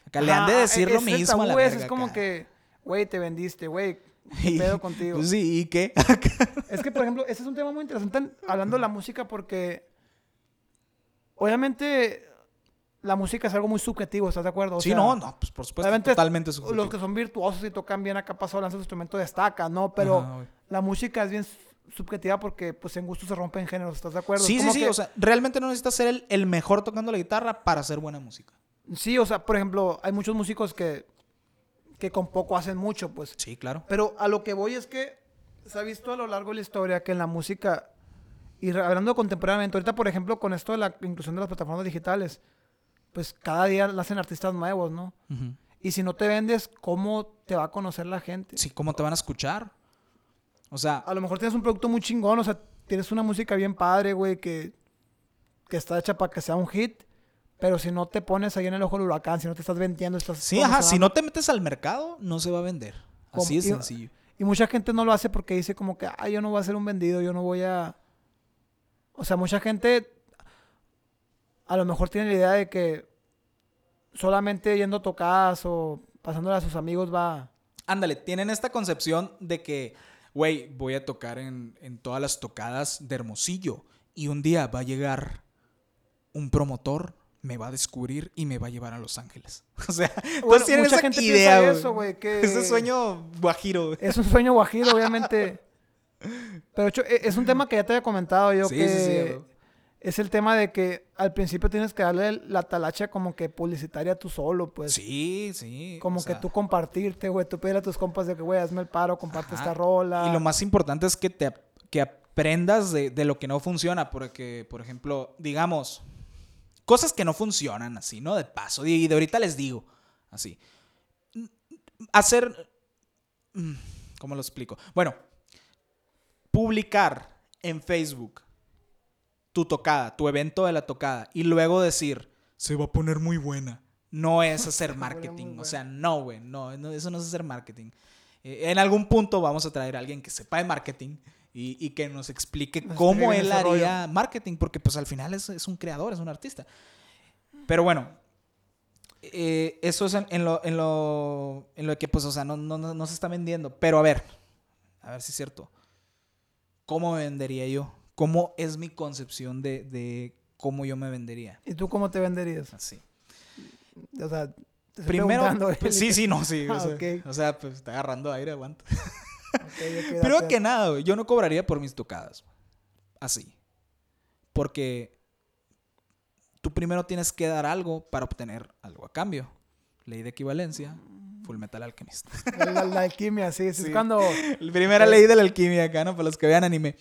Acá le han de decir lo es el mismo a la verga Es como acá. que, güey, te vendiste, güey. ¿Qué pedo contigo? Sí, ¿y qué? Es que, por ejemplo, ese es un tema muy interesante hablando de la música porque obviamente la música es algo muy subjetivo, ¿estás de acuerdo? O sí, sea, no, no, pues por supuesto, totalmente Los subjetivo. que son virtuosos y tocan bien acá pasado lanzan su instrumento destacan, ¿no? Pero Ajá, la música es bien subjetiva porque pues en gusto se rompen géneros, ¿estás de acuerdo? Sí, sí, sí, que- o sea, realmente no necesitas ser el, el mejor tocando la guitarra para hacer buena música. Sí, o sea, por ejemplo, hay muchos músicos que, que con poco hacen mucho, pues. Sí, claro. Pero a lo que voy es que se ha visto a lo largo de la historia que en la música, y hablando contemporáneamente, ahorita por ejemplo con esto de la inclusión de las plataformas digitales, pues cada día la hacen artistas nuevos, ¿no? Ujú. Y si no te vendes, ¿cómo te va a conocer la gente? Sí, ¿cómo te van a escuchar? O sea, A lo mejor tienes un producto muy chingón, o sea, tienes una música bien padre, güey, que, que está hecha para que sea un hit, pero si no te pones ahí en el ojo del huracán, si no te estás vendiendo, estás... sí, ajá, si no te metes al mercado, no se va a vender. Así Y- sencillo. Y mucha gente no lo hace porque dice como que, ay, yo no voy a ser un vendido, yo no voy a... O sea, mucha gente a lo mejor tiene la idea de que solamente yendo a tocadas o pasándole a sus amigos va... Ándale, tienen esta concepción de que, güey, voy a tocar en, en todas las tocadas de Hermosillo y un día va a llegar un promotor, me va a descubrir y me va a llevar a Los Ángeles. O sea, Bueno, tienen mucha esa gente idea, piensa eso, güey, que- Ese sueño guajiro. Es un sueño guajiro, obviamente. Pero e- es un tema que ya te había comentado yo, Sí, que sí, sí. Es el tema de que al principio tienes que darle la talacha como que publicitaria tú solo, pues. Sí, sí. Como que sea, tú compartirte, güey. Tú pedirle a tus compas de que, güey, hazme el paro, comparte ajá. esta rola. Y lo más importante es que te que aprendas de, de lo que no funciona. Porque, por ejemplo, digamos, cosas que no funcionan así, ¿no? De paso. Y de ahorita les digo, así. Hacer. mm, ¿Cómo lo explico? Bueno, publicar en Facebook tu tocada, tu evento de la tocada, y luego decir, se va a poner muy buena. No es hacer marketing. O sea, no, güey. No, no, eso no es hacer marketing. Eh, en algún punto vamos a traer a alguien que sepa de marketing y, y que nos explique Nos cómo él rollo. haría marketing, porque pues al final es, es un creador, es un artista. Pero bueno, eh, eso es en, en lo, en, lo, en lo que pues, o sea, no, no, no- no se está vendiendo. Pero a ver, a ver si es cierto. ¿Cómo vendería yo? ¿Cómo es mi concepción de, de cómo yo me vendería? ¿Y tú cómo te venderías? Así. O sea, te Primero, pues, sí, sí, no, sí. Ah, o, sea, ok. o sea, pues está agarrando aire, aguanta. Ok, ok, Primero date. que nada, yo no cobraría por mis tocadas. Así. Porque tú primero tienes que dar algo para obtener algo a cambio. Ley de equivalencia, Full Metal Alchemist. La, la- la alquimia, Sí. Es cuando... La primera ley de la alquimia acá, ¿no? Para los que vean anime.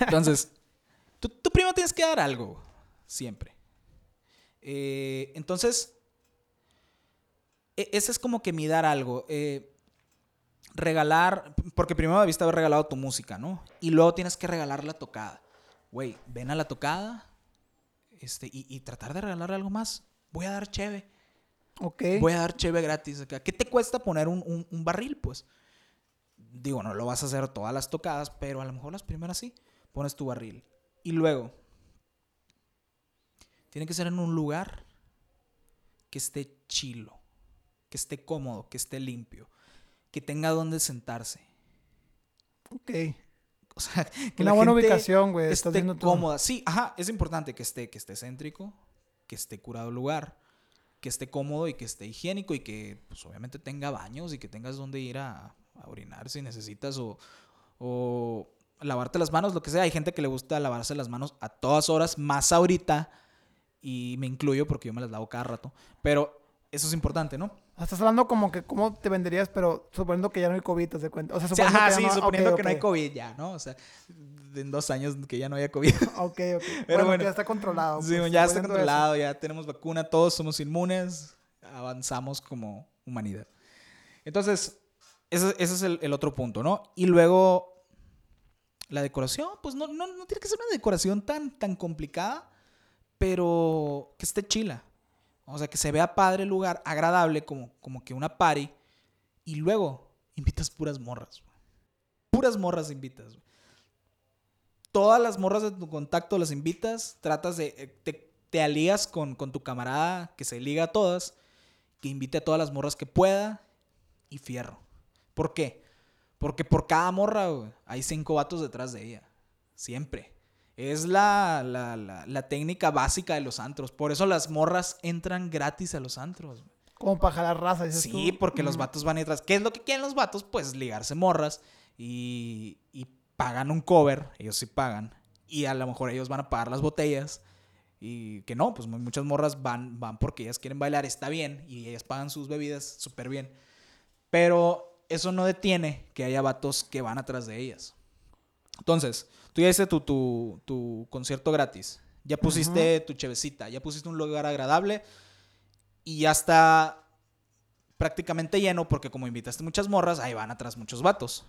Entonces, tú, tú primero tienes que dar algo. Siempre. Eh, entonces, e- ese es como que mi dar algo. Eh, regalar, porque primero debiste haber regalado tu música, ¿no? Y luego tienes que regalar la tocada. Güey, ven a la tocada este, y, y tratar de regalarle algo más. Voy a dar cheve. Ok. Voy a dar cheve gratis acá. ¿Qué te cuesta poner un, un- un barril? Pues digo, no lo vas a hacer todas las tocadas, pero a lo mejor las primeras sí. Pones tu barril. Y luego, tiene que ser en un lugar que esté chilo, que esté cómodo, que esté limpio, que tenga donde sentarse. Ok. O sea, que Una la buena gente ubicación, güey. Esté cómoda. Sí, ajá, es importante que esté, que esté céntrico, que esté curado el lugar, que esté cómodo y que esté higiénico y que pues obviamente tenga baños y que tengas donde ir a, a orinar si necesitas o, o lavarte las manos, lo que sea. Hay gente que le gusta lavarse las manos a todas horas, más ahorita, y me incluyo porque yo me las lavo cada rato, pero eso es importante, ¿no? Estás hablando como que cómo te venderías, pero suponiendo que ya no hay COVID, ¿te das cuenta? O sea, Sí, suponiendo ajá, que sí, no... suponiendo ok, que no hay. COVID ya, ¿no? O sea, en dos años que ya no haya COVID. Ok, ok. Pero bueno, bueno. ya está controlado. Sí, pues, ya está controlado, ya tenemos vacuna, todos somos inmunes, avanzamos como humanidad. Entonces, ese, ese es el, el otro punto, ¿no? Y luego, la decoración, pues no, no, no tiene que ser una decoración tan, tan complicada, pero que esté chila. O sea, que se vea padre el lugar, agradable, como, como que una party. Y luego, invitas puras morras. Puras morras invitas. Todas las morras de tu contacto las invitas, tratas de... eh, Te, te alías con, con tu camarada que se liga a todas, que invite a todas las morras que pueda y fierro. ¿Por qué? Porque por cada morra, güey, hay cinco vatos detrás de ella. Siempre. Es la, la, la- la técnica básica de los antros. Por eso las morras entran gratis a los antros. güey. Como para jalar raza, dices Sí, tú. porque los vatos van detrás. ¿Qué es lo que quieren los vatos? Pues ligarse morras y, y pagan un cover. Ellos sí pagan. Y a lo mejor ellos van a pagar las botellas. Y que no, pues mu- muchas morras van, van porque ellas quieren bailar, está bien. Y ellas pagan sus bebidas súper bien. Pero eso no detiene que haya vatos que van atrás de ellas. Entonces, tú ya hiciste tu, tu, tu concierto gratis. Ya pusiste tu chevecita. Ya pusiste un lugar agradable. Y ya está prácticamente lleno porque como invitaste muchas morras, ahí van atrás muchos vatos.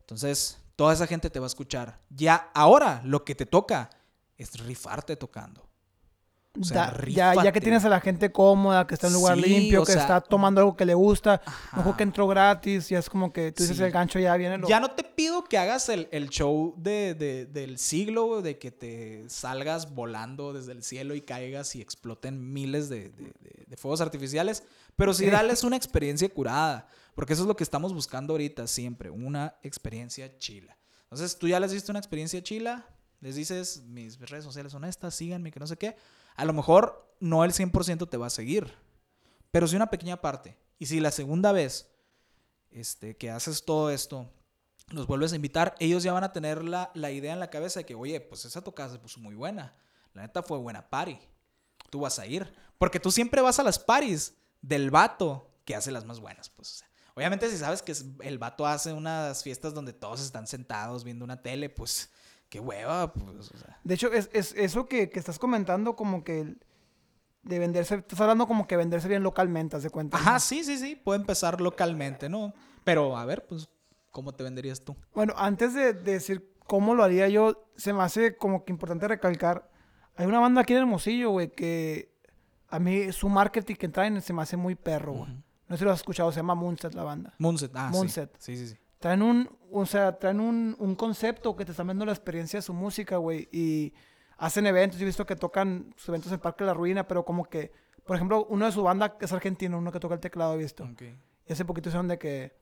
Entonces, toda esa gente te va a escuchar. Ya ahora lo que te toca es rifarte tocando. O sea, Da- ya, ya que tienes a la gente cómoda, que está en un lugar Sí, limpio, que sea- está tomando algo que le gusta, mejor Ajá. que entró gratis, ya es como que tú dices Sí. el gancho ya viene. Lo... Ya no te pido que hagas el, el show de, de- del siglo, de que te salgas volando desde el cielo y caigas y exploten miles de, de- de- fuegos artificiales, pero sí darles una experiencia curada, porque eso es lo que estamos buscando ahorita siempre, una experiencia chila. Entonces tú ya les diste una experiencia chila, les dices, mis redes sociales son estas, síganme, que no sé qué. A lo mejor no el 100% te va a seguir, pero sí una pequeña parte. Y si la segunda vez este, que haces todo esto, los vuelves a invitar, ellos ya van a tener la, la idea en la cabeza de que, oye, pues esa tocada se puso muy buena. La neta fue buena party. Tú vas a ir. Porque tú siempre vas a las paris del vato que hace las más buenas. Pues, obviamente si sabes que el vato hace unas fiestas donde todos están sentados viendo una tele, pues qué hueva, pues, o sea. De hecho, es, es eso que, que estás comentando como que de venderse, estás hablando como que venderse bien localmente, haz de cuenta. Ajá, ¿no? sí, sí, sí, puede empezar localmente, ¿no? Pero a ver, pues, ¿cómo te venderías tú? Bueno, antes de, de decir cómo lo haría yo, se me hace como que importante recalcar. Hay una banda aquí en Hermosillo, güey, que a mí su marketing que traen se me hace muy perro, güey. No sé si lo has escuchado, se llama Moonset la banda. Moonset, ah, sí. Moonset. Sí, sí, sí. Traen un, o sea, traen un, un concepto que te están dando la experiencia de su música, güey. Y hacen eventos. Yo he visto que tocan sus eventos en Parque de la Ruina, pero como que, por ejemplo, uno de su banda es argentino, uno que toca el teclado, he visto. Y hace poquito hicieron de que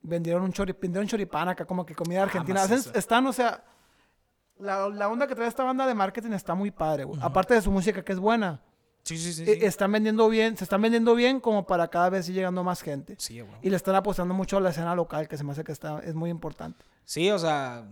vendieron un, chori, vendieron choripán acá, como que comida argentina. macizo. Hacen- están, o sea, la, la onda que trae esta banda de marketing está muy padre, güey. Aparte de su música que es buena. Sí, sí, sí. eh, sí. Están vendiendo bien, se están vendiendo bien como para cada vez ir llegando más gente. Sí, güey. Y le están apostando mucho a la escena local, que se me hace que está, es muy importante. Sí, o sea,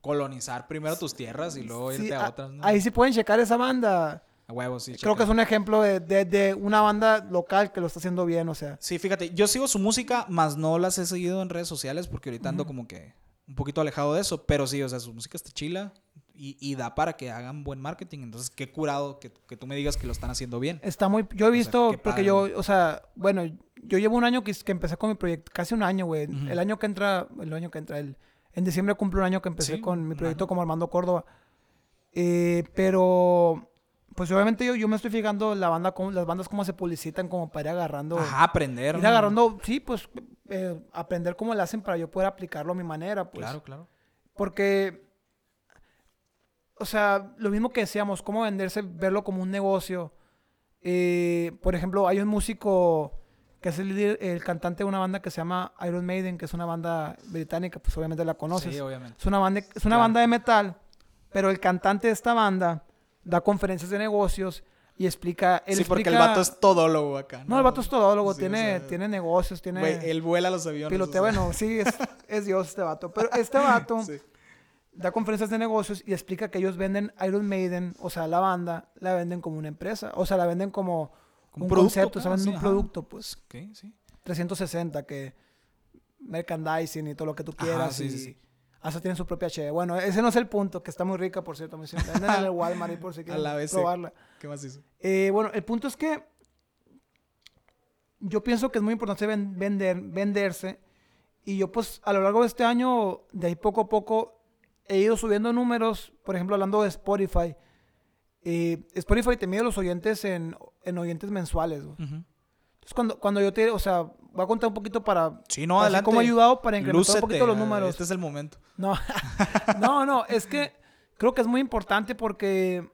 colonizar primero tus tierras y luego irte a, a- otras, ¿no? Ahí sí pueden checar esa banda. A huevos, sí. Creo que es un ejemplo de, de- de una banda local que lo está haciendo bien, o sea. Sí, fíjate, yo sigo su música, más no las he seguido en redes sociales porque ahorita ando como que un poquito alejado de eso, pero sí, o sea, su música está chila y, y da para que hagan buen marketing. Entonces, qué curado que, que tú me digas que lo están haciendo bien. Está muy... Yo he visto, porque yo, o sea, bueno, yo llevo un año que, que empecé con mi proyecto, casi un año, güey. El año que entra, el año que entra, el, en diciembre cumple un año que empecé Sí, con mi proyecto como Armando Córdoba. Eh, pero, pues obviamente yo, yo me estoy fijando la banda, cómo- las bandas cómo se publicitan como para ir agarrando... Ajá, aprender. Ir ¿no? agarrando, sí, pues eh, aprender cómo le hacen para yo poder aplicarlo a mi manera, pues. Claro, claro. Porque, o sea, lo mismo que decíamos, cómo venderse, verlo como un negocio. Eh, por ejemplo, hay un músico que es el, el cantante de una banda que se llama Iron Maiden, que es una banda británica, pues obviamente la conoces. Sí, obviamente. es una banda, es una Claro. banda de metal, pero el cantante de esta banda da conferencias de negocios y explica... Él sí, porque el vato es todólogo acá. No, el vato es todólogo, Sí, tiene, o sea, tiene negocios, tiene... Güey, él vuela los aviones. Pilotea, o sea. bueno, sí, es, es Dios este vato. Pero este vato Sí. Da conferencias de negocios y explica que ellos venden Iron Maiden, o sea, la banda, la venden como una empresa. O sea, la venden como un, un producto, concepto, o sea, venden sí, un ajá. producto, pues. Ok, sí. 360, que merchandising y todo lo que tú Ajá, quieras. sí, y sí, sí. hasta tienen su propia cheve. Bueno, ese no es el punto, que está muy rica, por cierto. Me venden en el Walmart y por si quieren probarla. ¿Qué más hizo? Eh, bueno, el punto es que yo pienso que es muy importante ven- vender, venderse. Y yo, pues, a lo largo de este año, de ahí poco a poco, he ido subiendo números. Por ejemplo, hablando de Spotify. Eh, Spotify te mide los oyentes en, en oyentes mensuales. güey. Ujú. Entonces, cuando, cuando yo te, o sea, voy a contar un poquito para... Sí, no, adelante. como he ayudado para incrementar Lúcete, un poquito los números. Este es el momento. No, no, no, es que creo que es muy importante porque,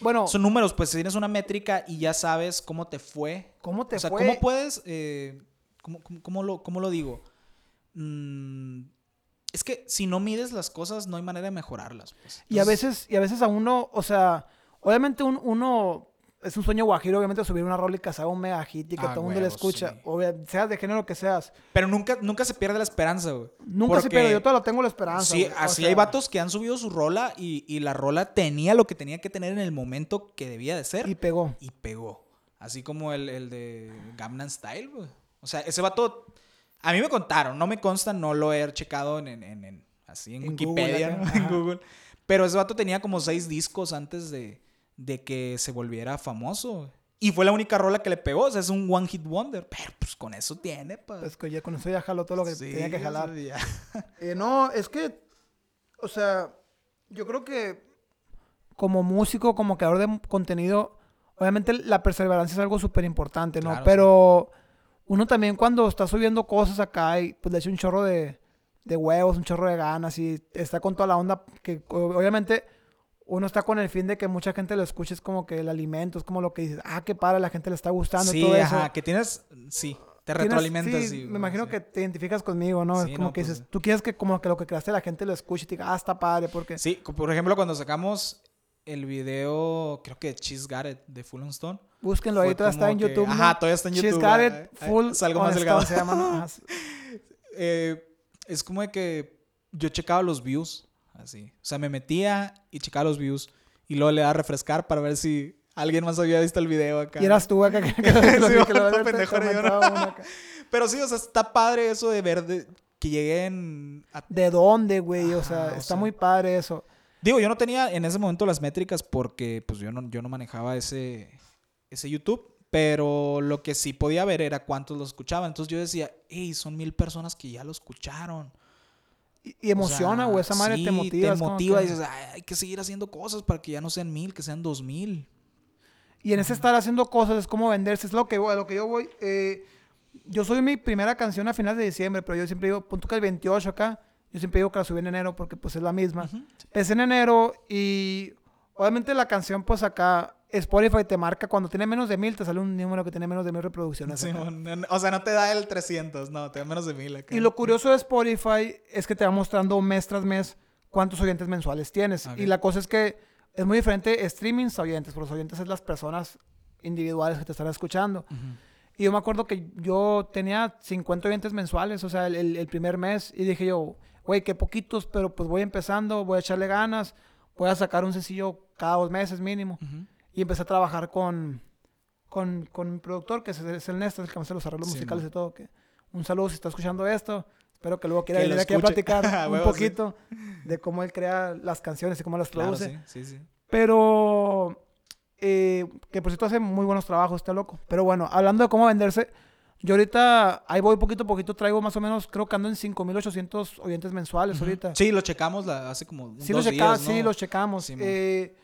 bueno, Son números, pues tienes una métrica y ya sabes cómo te fue. ¿cómo te o sea, fue? ¿cómo puedes, eh, cómo, cómo- cómo lo, cómo lo digo? Mm, es que si no mides las cosas, no hay manera de mejorarlas. pues. Y a veces, y a veces a uno, o sea, obviamente un- uno es un sueño guajiro, obviamente subir una rola y sea un mega hit y que Ah, todo el mundo le escucha, sí. obvia- seas de género que seas. Pero nunca, nunca se pierde la esperanza, güey. Nunca se Porque- pierde, yo todavía tengo la esperanza. Sí, güey, o así sea, hay vatos que han subido su rola y, y la rola tenía lo que tenía que tener en el momento que debía de ser. Y pegó. y pegó. Así como el, el de Gamnan Style, güey. O sea, ese vato. A mí me contaron, no me consta, no lo he checado en, en- en- en- así en, En Wikipedia, Google en. Google. Pero ese vato tenía como seis discos antes de, de que se volviera famoso. Y fue la única rola que le pegó. O sea, es un one hit wonder. Pero pues con eso tiene, pa. Pues que ya con eso ya jaló todo lo que Sí, tenía que jalar. ya. Eh, no, es que, o sea, yo creo que como músico, como creador de contenido, obviamente la perseverancia es algo súper importante, ¿no? Claro, Pero uno también cuando está subiendo cosas acá y pues le echa un chorro de, de huevos, un chorro de ganas y está con toda la onda que obviamente uno está con el fin de que mucha gente lo escuche, es como que el alimento, es como lo que dices, ah, qué padre, la gente le está gustando Sí, todo eso. ajá, que tienes. Sí, te retroalimentas. sí, sí, me imagino sí. que te identificas conmigo, ¿no? Sí, es como no, que pues, dices, sí. tú quieres que como que lo que creaste la gente lo escuche y te diga, ah, está padre, porque... Sí, por ejemplo, cuando sacamos el video, creo que Cheese Garrett de Full on Stone. Búsquenlo ahí, todavía está en que- YouTube. ¿no? ajá, todavía está en She's YouTube, got ah, it, ah, full salgo más delgado. Se llama. Eh, es como de que yo checaba los views, así. O sea, me metía y checaba los views. Y luego le daba a refrescar para ver si alguien más había visto el video acá. Y eras tú acá. Pero sí, o sea, está padre eso de ver de- que lleguen a ¿De dónde, güey? O sea, o está sea. muy padre eso. Digo, yo no tenía en ese momento las métricas porque pues yo no, yo no manejaba ese, ese YouTube, pero lo que sí podía ver era cuántos lo escuchaban. Entonces yo decía, hey, son mil personas que ya lo escucharon. Y, y emociona, O sea, esa madre sí, te motiva. Te motiva que- y dices, "Ay, hay que seguir haciendo cosas para que ya no sean mil, que sean dos mil. Y en ese estar haciendo cosas es como venderse, es lo que, lo que yo voy. eh, yo soy mi primera canción a finales de diciembre, pero yo siempre digo, punto que el 28 acá, yo siempre digo que la subí en enero porque pues es la misma. Ujú. Es en enero y obviamente la canción pues acá Spotify te marca cuando tiene menos de mil, te sale un número que tiene menos de mil reproducciones. Sí, o sea, no te da el 300, no, te da menos de 1000 acá. Y lo curioso de Spotify es que te va mostrando mes tras mes cuántos oyentes mensuales tienes. Y la cosa es que es muy diferente streamings a oyentes, porque los oyentes es las personas individuales que te están escuchando. Y yo me acuerdo que yo tenía 50 oyentes mensuales, o sea, el, el- el primer mes, y dije yo, güey, qué poquitos, pero pues voy empezando, voy a echarle ganas, voy a sacar un sencillo cada dos meses mínimo. Y empecé a trabajar con, con, con mi productor, que es, es el Néstor, el que me hace los arreglos Sí, musicales man. y todo. Que, un saludo si está escuchando esto. Espero que luego quiera lo venir aquí a platicar A un huevo, sí. poquito de cómo él crea las canciones y cómo las Claro, produce. sí, sí, sí. Pero, eh, que por cierto hace muy buenos trabajos, está loco. Pero bueno, hablando de cómo venderse, yo ahorita, ahí voy poquito a poquito, traigo más o menos, creo que ando en 5.800 oyentes mensuales Ujú. ahorita. Sí, lo checamos la- hace como Sí, dos los checa- días, sí, ¿no? los checamos. Sí. Eh,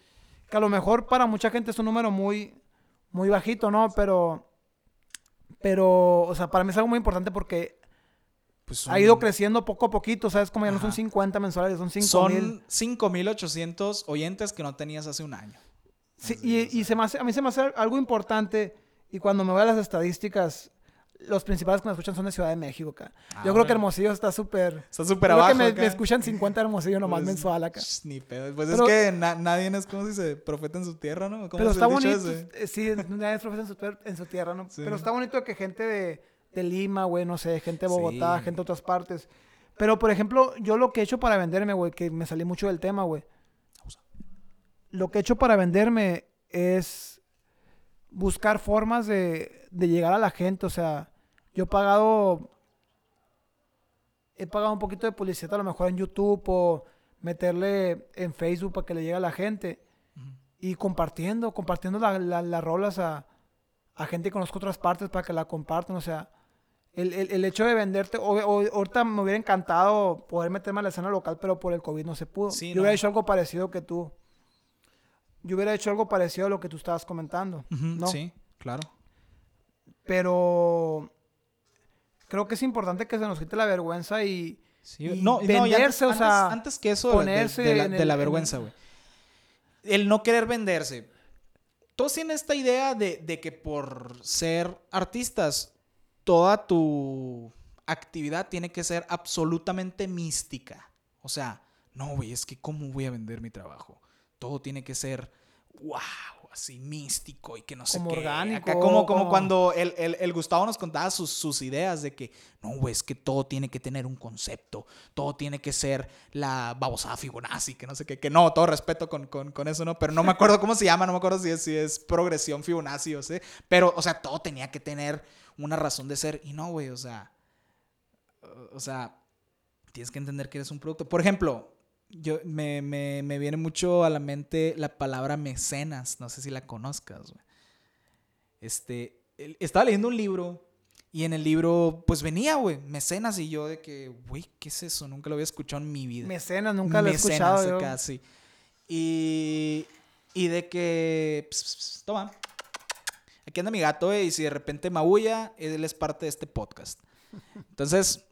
que a lo mejor para mucha gente es un número muy, muy bajito, ¿no? Pero, pero, o sea, para mí es algo muy importante porque Pues ha ido creciendo poco a poquito, ¿sabes? Como ya no son Ajá. 50 mensuales, son 5,000. Son 5.800 oyentes que no tenías hace un año. Sí, Así, y, y se me hace- a mí se me hace algo importante y cuando me voy a las estadísticas, los principales que me escuchan son de Ciudad de México acá. Ah, Yo creo que. Hermosillo está súper... Está súper Creo que abajo me, acá. me escuchan 50 Hermosillo nomás Pues, mensual acá. sh, Ni pedo. Pues Pero- es que na- nadie es como si se profeta en su tierra, ¿no? ¿Cómo Pero es está bonito, ese? eh, sí, nadie es profeta en su, tuer- en su tierra, ¿no? Sí. Pero está bonito que gente de, de Lima, güey, no sé, gente de Bogotá, Sí. gente de otras partes. Pero, por ejemplo, yo lo que he hecho para venderme, güey, que me salí mucho del tema, güey. Lo que he hecho para venderme es buscar formas de, de llegar a la gente. O sea, yo he pagado. He pagado un poquito de publicidad a lo mejor en YouTube o meterle en Facebook para que le llegue a la gente. Y compartiendo, compartiendo la- la- las rolas a, a gente que conozco otras partes para que la compartan. O sea, el, el- el hecho de venderte. o- o- ahorita me hubiera encantado poder meterme a la escena local, pero por el COVID no se pudo. Sí, yo no. hubiera hecho algo parecido que tú. Yo hubiera hecho algo parecido a lo que tú estabas comentando. Sí, claro. Pero creo que es importante que se nos quite la vergüenza y, Sí, y no, venderse, antes, o sea, antes, antes que eso de- de- ponerse de, la, de vergüenza, güey. El no querer venderse. Todos tienen esta idea de, de que por ser artistas, toda tu actividad tiene que ser absolutamente mística. O sea, no, güey, es que ¿cómo voy a vender mi trabajo? Todo tiene que ser, wow, así místico y que no sé Como qué. orgánico, Acá como, como como- cuando el, el- el Gustavo nos contaba sus, sus ideas de que, no, güey, es que todo tiene que tener un concepto, todo tiene que ser la babosada Fibonacci, que no sé qué, que no, todo respeto con, con- con eso, ¿no? Pero no me acuerdo cómo se llama, no me acuerdo si es, si es progresión Fibonacci o sé, pero, o sea, todo tenía que tener una razón de ser y no, güey, o sea, o sea, tienes que entender que eres un producto. Por ejemplo, yo me, me- me viene mucho a la mente la palabra mecenas, no sé si la conozcas, güey. Este, estaba leyendo un libro y en el libro, pues venía, güey, mecenas y yo de que, güey, ¿qué es eso? Nunca lo había escuchado en mi vida. mecenas, nunca lo he Mecenas escuchado. acá, sí. Y, y de que, toma, aquí anda mi gato, eh, y si de repente maulla, él es parte de este podcast. Entonces,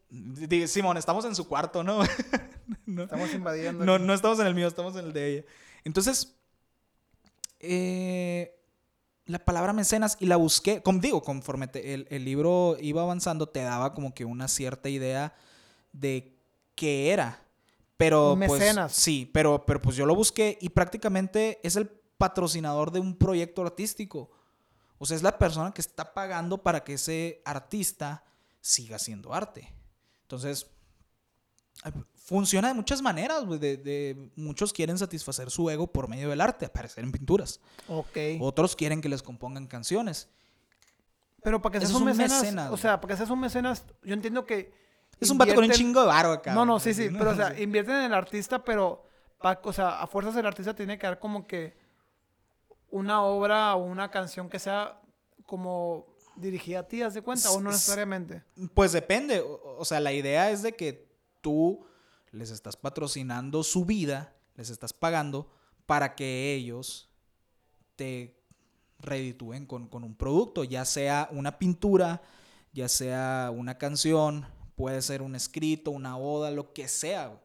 Simón, estamos en su cuarto, ¿no? no, Estamos invadiendo. no, no estamos en el mío, estamos en el de ella. Entonces, eh, la palabra mecenas y la busqué, como digo, conforme te- el, el libro iba avanzando, te daba como que una cierta idea de qué era. Pero pues mecenas. sí, pero, pero pues yo lo busqué y prácticamente es el patrocinador de un proyecto artístico. O sea, es la persona que está pagando para que ese artista siga haciendo arte. Entonces, funciona de muchas maneras, güey. De, de- muchos quieren satisfacer su ego por medio del arte, aparecer en pinturas. Ok. Otros quieren que les compongan canciones. Pero para que seas es un mecenas, mecenas, o sea, para que seas un mecenas, yo entiendo que... Es un vato con un chingo de varo acá. No, no, sí, sí, pero o sea, Sí. invierten en el artista, pero, pa- o sea, a fuerzas el artista tiene que dar como que una obra o una canción que sea como dirigida a ti, ¿haz de cuenta? O no necesariamente. Pues depende. O, o sea, la idea es de que tú les estás patrocinando su vida, les estás pagando para que ellos te reditúen con, con un producto, ya sea una pintura, ya sea una canción, puede ser un escrito, una oda, lo que sea.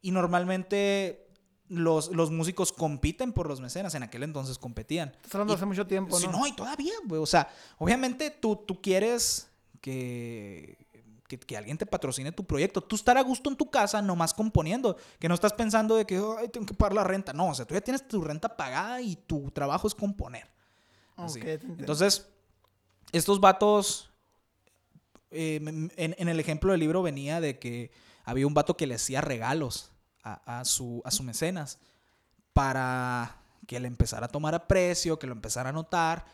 Y normalmente los, los músicos compiten por los mecenas. En aquel entonces competían. Estás hablando Y- hace mucho tiempo, Sí, ¿no? no, y todavía, güey. O sea, obviamente tú, tú quieres que, que, que alguien te patrocine tu proyecto. Tú estar a gusto en tu casa nomás componiendo. Que no estás pensando de que, ay, tengo que pagar la renta. No, o sea, tú ya tienes tu renta pagada y tu trabajo es componer. Así. Entonces, estos vatos, eh, en, en el ejemplo del libro venía de que había un vato que le hacía regalos a, a su, a su mecenas para que le empezara a tomar aprecio, que lo empezara a notar.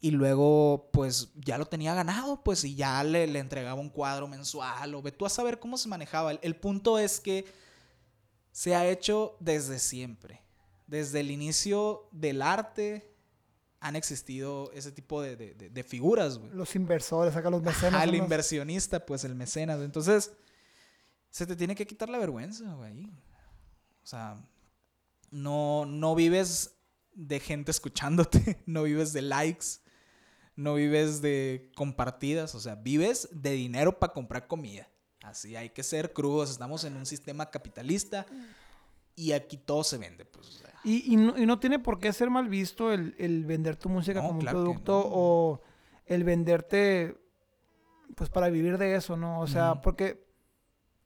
Y luego, pues, ya lo tenía ganado, pues, y ya le, le entregaba un cuadro mensual, o ve tú a saber cómo se manejaba. El, el punto es que se ha hecho desde siempre. Desde el inicio del arte han existido ese tipo de, de- de- de figuras, güey. Los inversores, acá los mecenas. Al los- inversionista, pues el mecenas. Entonces, se te tiene que quitar la vergüenza, güey. O sea, no, no vives de gente escuchándote, no vives de likes, no vives de compartidas, o sea, vives de dinero para comprar comida. Así hay que ser crudos, estamos en un sistema capitalista y aquí todo se vende, pues. o sea. Y, y no, y no tiene por qué ser mal visto el, el vender tu música No, como claro un producto no. o el venderte pues para vivir de eso, ¿no? O sea, porque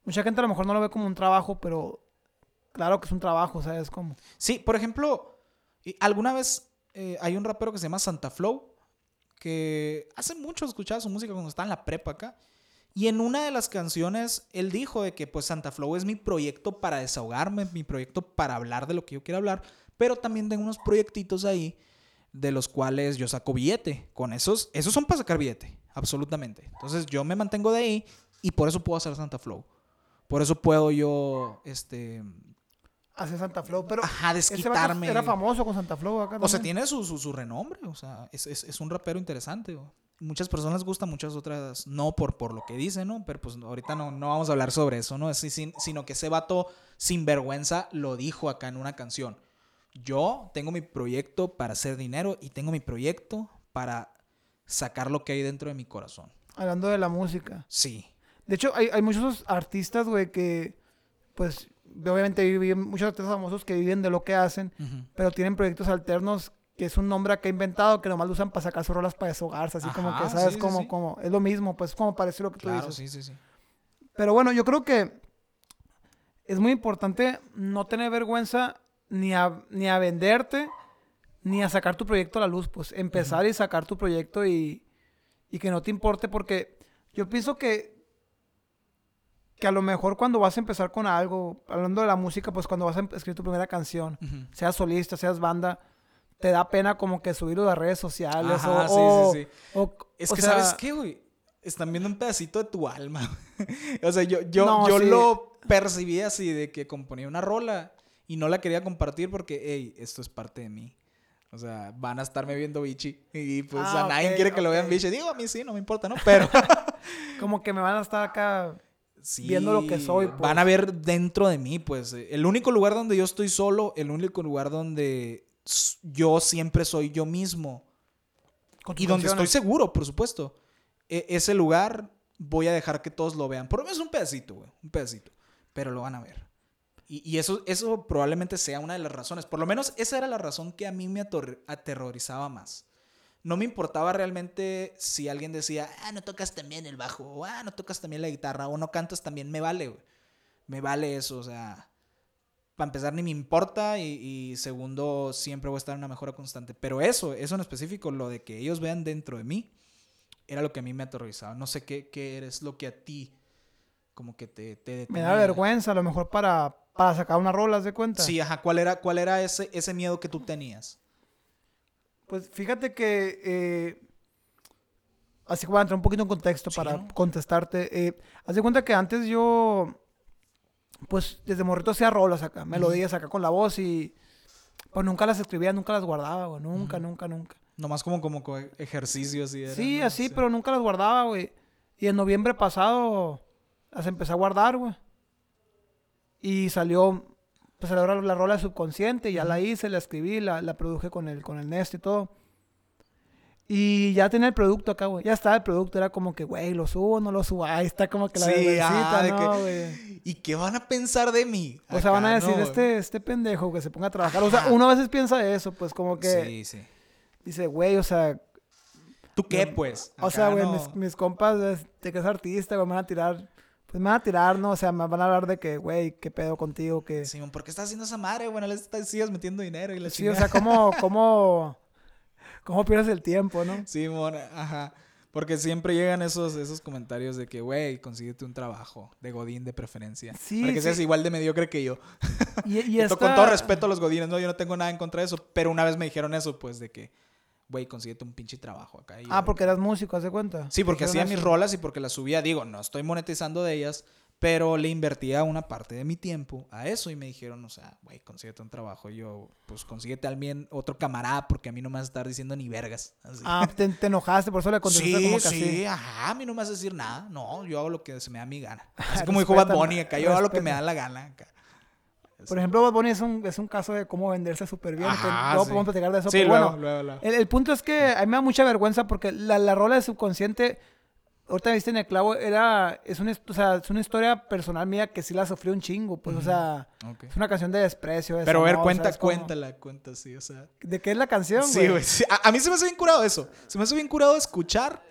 mucha gente a lo mejor no lo ve como un trabajo, pero claro que es un trabajo, ¿sabes cómo? Sí, por ejemplo, alguna vez eh, hay un rapero que se llama Santa Flow, que hace mucho escuchaba su música cuando estaba en la prepa acá. Y en una de las canciones, él dijo de que pues Santa Flow es mi proyecto para desahogarme, mi proyecto para hablar de lo que yo quiero hablar, pero también tengo unos proyectitos ahí de los cuales yo saco billete. Con esos, esos son para sacar billete, absolutamente. Entonces yo me mantengo de ahí y por eso puedo hacer Santa Flow. Por eso puedo yo, este, Hace Santa Flow, pero ajá, desquitarme. era famoso con Santa Flow acá O sea, tiene su, su, su renombre, o sea, es, es, es un rapero interesante. Muchas personas les gusta, muchas otras no por, por lo que dice, ¿no? Pero pues ahorita no, no vamos a hablar sobre eso, ¿no? Sí, sin- sino que ese vato sin vergüenza lo dijo acá en una canción. Yo tengo mi proyecto para hacer dinero y tengo mi proyecto para sacar lo que hay dentro de mi corazón. Hablando de la música. Sí. De hecho, hay, hay muchos artistas, güey, que pues obviamente viven, muchos artistas famosos que viven de lo que hacen, pero tienen proyectos alternos que es un nombre que ha inventado que nomás lo usan para sacar sus rolas para desahogarse, así como Ajá, que, ¿sabes? sí, como, sí. como, es lo mismo, pues como parece lo que tú dices. sí, sí, sí. Pero bueno, yo creo que es muy importante no tener vergüenza ni a, ni a venderte, ni a sacar tu proyecto a la luz, pues empezar y sacar tu proyecto y, y que no te importe, porque yo pienso que, que a lo mejor cuando vas a empezar con algo, hablando de la música, pues cuando vas a em- escribir tu primera canción, seas solista, seas banda, te da pena como que subirlo a redes sociales Ajá, o, sí, o- sí, sí. o- Es o que, sea, ¿sabes qué, güey? Están viendo un pedacito de tu alma. o sea, yo, yo, No, yo sí. lo percibí así de que componía una rola y no la quería compartir porque, hey, esto es parte de mí. O sea, van a estarme viendo bichi. Y pues Ah, a nadie ok, quiere que lo vean bichi. Digo, a mí sí, no me importa, ¿no? Pero Como que me van a estar acá sí, Viendo lo que soy, pues. Van a ver dentro de mí, pues. El único lugar donde yo estoy solo, el único lugar donde yo siempre soy yo mismo. con Y donde estoy seguro, por supuesto. E- ese lugar voy a dejar que todos lo vean. Por lo menos un pedacito, güey. Un pedacito. Pero lo van a ver. Y, y eso, eso probablemente sea una de las razones. Por lo menos esa era la razón que a mí me ator- aterrorizaba más. No me importaba realmente si alguien decía, ah, no tocas también el bajo, o ah, no tocas también la guitarra, o no cantas también. Me vale, güey. Me vale eso, o sea. Para empezar, ni me importa. Y, y segundo, siempre voy a estar en una mejora constante. Pero eso, eso en específico, lo de que ellos vean dentro de mí, era lo que a mí me aterrorizaba. No sé qué, qué eres lo que a ti, como que te, te Me da vergüenza a lo mejor para, para sacar una rola, ¿haz de cuenta? Sí, ajá. ¿Cuál era, cuál era ese, ese miedo que tú tenías? Pues fíjate que, eh, así que voy a entrar un poquito en contexto Sí, para contestarte. Eh, haz de cuenta que antes yo, pues desde morrito hacía rolas acá, melodías acá con la voz y pues nunca las escribía, nunca las guardaba, güey, nunca, nunca, nunca. Nomás como, como co- ejercicio así era, Sí, ¿no? así, pero nunca las guardaba, güey. Y en noviembre pasado las empecé a guardar, güey. Y salió, pues salió la, la rola subconsciente, ya la hice, la escribí, la, la produje con el, con el Nest y todo. Y ya tenía el producto acá, güey. Ya estaba el producto. Era como que, güey, lo subo, no lo subo. Ahí está como que la Sí, de ¿no, que-? ¿Y qué van a pensar de mí? O sea, van a decir, ¿no? este, este pendejo que se ponga a trabajar. O sea, uno a veces piensa eso, pues como que Sí, sí. dice, güey, o sea, ¿Tú qué, pues? o sea, güey, no. mis, mis compas de, de que es artista, güey, me van a tirar, pues me van a tirar, ¿no? O sea, me van a hablar de que, güey, qué pedo contigo, que... Simón, ¿por qué estás haciendo esa madre? Bueno, le estás, sigues metiendo dinero y la Sí, o sea, cómo, cómo, cómo pierdes el tiempo, ¿no? Simón, ajá. Porque siempre llegan esos, esos comentarios de que, güey, consíguete un trabajo de Godín de preferencia. Sí, para que sí. seas igual de mediocre que yo. Y, y esta- Con todo respeto a los Godines, no, yo no tengo nada en contra de eso. Pero una vez me dijeron eso, pues, de que, güey, consíguete un pinche trabajo acá. Y Ah, porque eras músico, ¿haz de cuenta? Sí, porque hacía mis rolas y porque las subía. Digo, no estoy monetizando de ellas, pero le invertía una parte de mi tiempo a eso y me dijeron, o sea, güey, consíguete un trabajo. Y yo, pues consíguete alguien, otro camarada, porque a mí no me vas a estar diciendo ni vergas. Así. Ah, te, te enojaste, por eso le contestaste Sí, como que sí, así. ajá, a mí no me vas a decir nada. No, yo hago lo que se me da mi gana. Así como dijo Bad Bunny acá, yo hago lo que me da la gana acá. Por ejemplo, Bad Bunny es un, es un caso de cómo venderse súper bien. que Ajá, luego sí. podemos platicar de eso. Sí, pero luego, bueno, luego, luego. el, el punto es que a mí me da mucha vergüenza porque la, la rola de subconsciente, ahorita viste en el clavo, era, es una, o sea, es una historia personal mía que sí la sufrí un chingo. Pues, o sea, es una canción de desprecio. de Pero a ver, desamor, cuenta, ¿sabes cómo? cuéntala, cuenta, sí, o sea. ¿De qué es la canción, Sí, güey. sí. A, a mí se me hace bien curado eso. Se me hace bien curado escuchar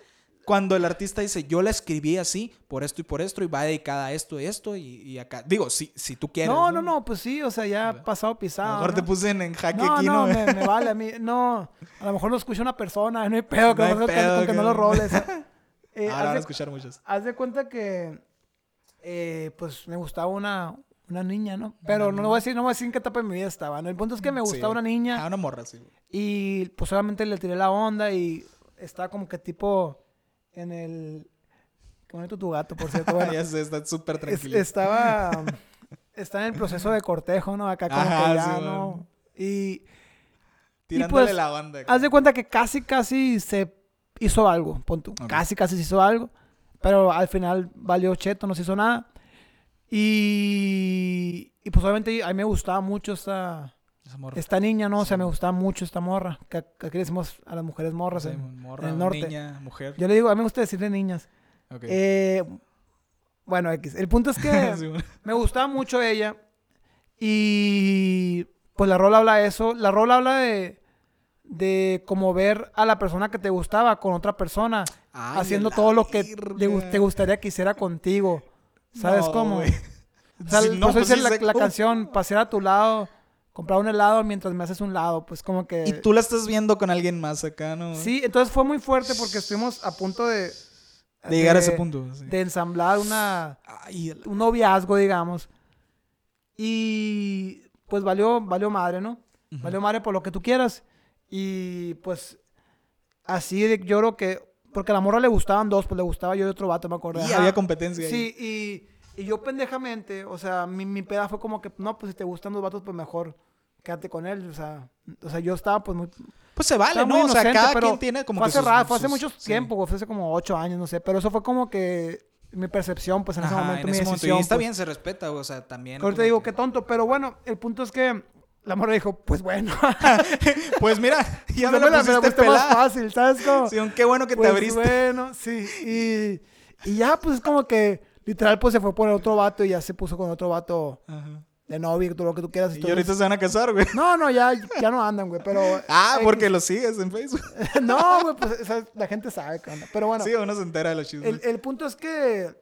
cuando el artista dice, yo la escribí así, por esto y por esto, y va dedicada a esto y esto, y, y acá. Digo, si, si tú quieres. No, no, no, pues sí, o sea, ya pasado A pisado. lo mejor ¿no? te puse en, en jaque No, aquí, no, ¿no? me, me vale a mí. No, a lo mejor lo escucha una persona, no hay pedo, que, No hay mejor que- pedo, con que no lo roles. Eh, Ahora van a escuchar muchos. haz de cuenta que, eh, pues, me gustaba una, una niña, ¿no? Pero no, voy a decir, no voy a decir en qué etapa de mi vida estaba, ¿no? El punto es que me gustaba Sí. una niña Ah, una morra, sí. y, pues, solamente le tiré la onda y estaba como que tipo en el... Qué bonito tu gato, por cierto. Bueno, ya sé, está súper es- tranquilo. estaba... Está en el proceso de cortejo, ¿no? Acá como Ajá, que ya, sí, ¿no? Y... Tirándole pues, la banda. Haz de cuenta que casi, casi se hizo algo, pon tú. Ok. Casi, casi se hizo algo. Pero al final valió cheto, no se hizo nada. Y, y pues obviamente a mí me gustaba mucho esta, Esa morra. esta niña, ¿no? O sea, me gustaba mucho esta morra. Que, que aquí decimos a las mujeres morras Sí, en, morra, en el norte. niña, mujer. Yo le digo, a mí me gusta decirle niñas. Eh, bueno, X. El punto es que Sí, bueno. me gustaba mucho ella. Y pues la rola habla de eso. La rola habla de, de como ver a la persona que te gustaba con otra persona. Ay, haciendo todo lo que te gustaría que hiciera contigo. ¿Sabes No, cómo? güey. O sea, Sí, por no, pues sí la, sé- la Uf. canción, pasear a tu lado, comprar un helado mientras me haces un lado. Pues como que... Y tú la estás viendo con alguien más acá, ¿no? Sí, entonces fue muy fuerte porque estuvimos a punto de... De llegar a ese punto. sí. De ensamblar una, Ay, un noviazgo, digamos. Y pues valió, valió madre, ¿no? Ujú. Valió madre por lo que tú quieras. Y pues así de- yo creo que... Porque a la morra le gustaban dos, pues le gustaba yo y otro vato, me acuerdo. Y había competencia ahí. Sí, y, y yo pendejamente, o sea, mi, mi peda fue como que, no, pues si te gustan los vatos, pues mejor quédate con él. O sea, o sea yo estaba pues muy... Pues se vale, ¿no? O sea, inocente, cada pero quien tiene como fue que hace sus- rato, fue hace sus- mucho sí. tiempo, güey, fue hace como ocho años, no sé. Pero eso fue como que mi percepción, pues en ese momento, en mi ese momento. decisión. Y está pues. bien, se respeta, o sea, también. Ahorita como digo, que- qué tonto, pero bueno, el punto es que la morra dijo, pues bueno. Pues mira, ya me Pues la me pusiste pusiste más pelada. fácil, ¿sabes cómo? Sí, qué bueno que Pues te abriste. bueno, sí. Y, y ya, pues es como que literal, pues se fue por el otro vato y ya se puso con otro vato Ajá. de novio, todo lo que tú quieras. Y entonces- ahorita se van a casar, güey. No, no, ya, ya no andan, güey, pero... Ah, X. porque lo sigues en Facebook. no, güey, pues o sea, la gente sabe qué onda. Pero bueno, Sí, uno se entera de los chismes. el, el punto es que...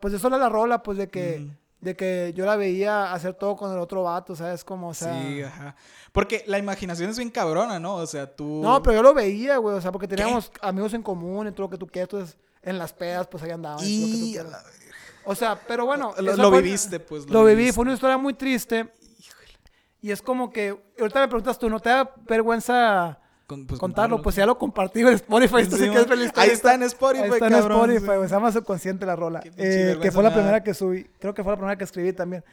Pues eso era la rola, pues de que... De que yo la veía hacer todo con el otro vato, ¿sabes? Como, o sea... Sí, ajá. Porque la imaginación es bien cabrona, ¿no? O sea, tú. No, pero yo lo veía, güey, o sea, porque teníamos amigos en común y todo lo que tú quieras, entonces en las pedas, pues ahí andaban. y lo que tú. O sea, pero bueno. Lo, fue- viviste, pues. Lo viví, viviste. fue una historia muy triste. Y es como que, ahorita me preguntas tú, ¿no te da vergüenza Con- pues, contarlo? Pues ya lo compartí en Spotify, esto sí Sí, que es feliz. Ahí está en Spotify, Ahí está en cabrón, Spotify, sí. se llama Subconsciente la rola. Eh, que fue la primera que subí. Creo que fue la primera que escribí también.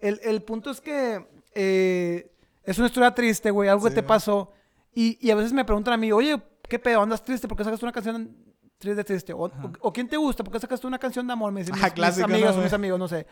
El, el punto es que eh, es una historia triste, güey, algo Sí, que te pasó. Y, y a veces me preguntan a mí, oye, ¿qué pedo? ¿Andas triste? ¿Por qué sacas una canción triste, triste? O, o, o ¿quién te gusta? ¿Por qué sacas una canción de amor? Me dicen Ajá, mis, mis clásico, ¿no, amigos o güey? mis amigos, no sé.